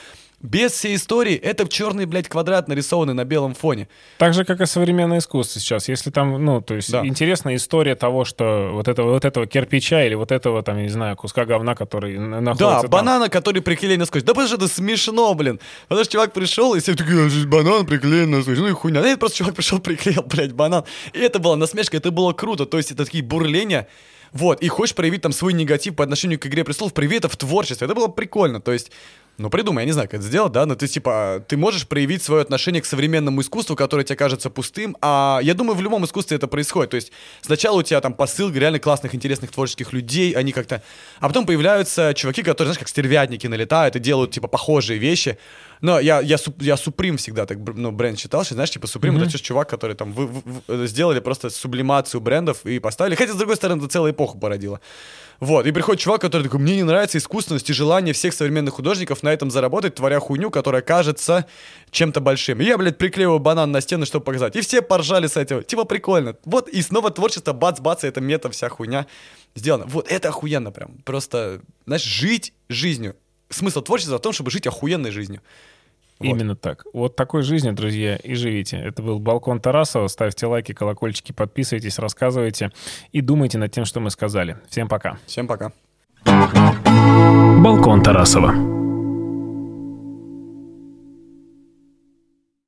C: Без всей истории это черный, блядь, квадрат, нарисованный на белом фоне.
B: Так же, как и современное искусство сейчас. Если там, ну, то есть да. интересная история того, что вот этого, вот этого кирпича или вот этого, там, я не знаю, куска говна, который находится
C: Да,
B: там.
C: банана, который приклеен на скотч. Да потому что это смешно, блин. Потому что чувак пришел, и все такие, «А, банан приклеен на скотч. Ну и хуйня. Нет, просто чувак пришел, приклеил, блядь, банан. И это была насмешка, это было круто. То есть это такие бурления. Вот, и хочешь проявить там свой негатив по отношению к «Игре престолов», прояви это в творчестве. Это было прикольно. То есть Ну, придумай, я не знаю, как это сделать, да, но ты, типа, ты можешь проявить свое отношение к современному искусству, которое тебе кажется пустым, а я думаю, в любом искусстве это происходит, то есть сначала у тебя там посыл реально классных, интересных творческих людей, они как-то... А потом появляются чуваки, которые, знаешь, как стервятники налетают и делают, типа, похожие вещи, но я, я, я Supreme всегда так, ну, бренд считал, что, знаешь, типа, Supreme mm-hmm. это чувак, который там вы, вы, вы, сделали просто сублимацию брендов и поставили, хотя, с другой стороны, это целая эпоха породила. Вот, и приходит чувак, который такой, мне не нравится искусственность и желание всех современных художников на этом заработать, творя хуйню, которая кажется чем-то большим. И я, блядь, приклеиваю банан на стену, чтобы показать. И все поржали с этого. Типа прикольно. Вот, и снова творчество, бац-бац, это мета, вся хуйня сделана. Вот, это охуенно прям. Просто, знаешь, жить жизнью. Смысл творчества в том, чтобы жить охуенной жизнью.
B: Вот. Именно так. Вот такой жизнью, друзья, и живите. Это был «Балкон Тарасова». Ставьте лайки, колокольчики, подписывайтесь, рассказывайте и думайте над тем, что мы сказали. Всем пока.
C: Всем пока.
B: «Балкон Тарасова».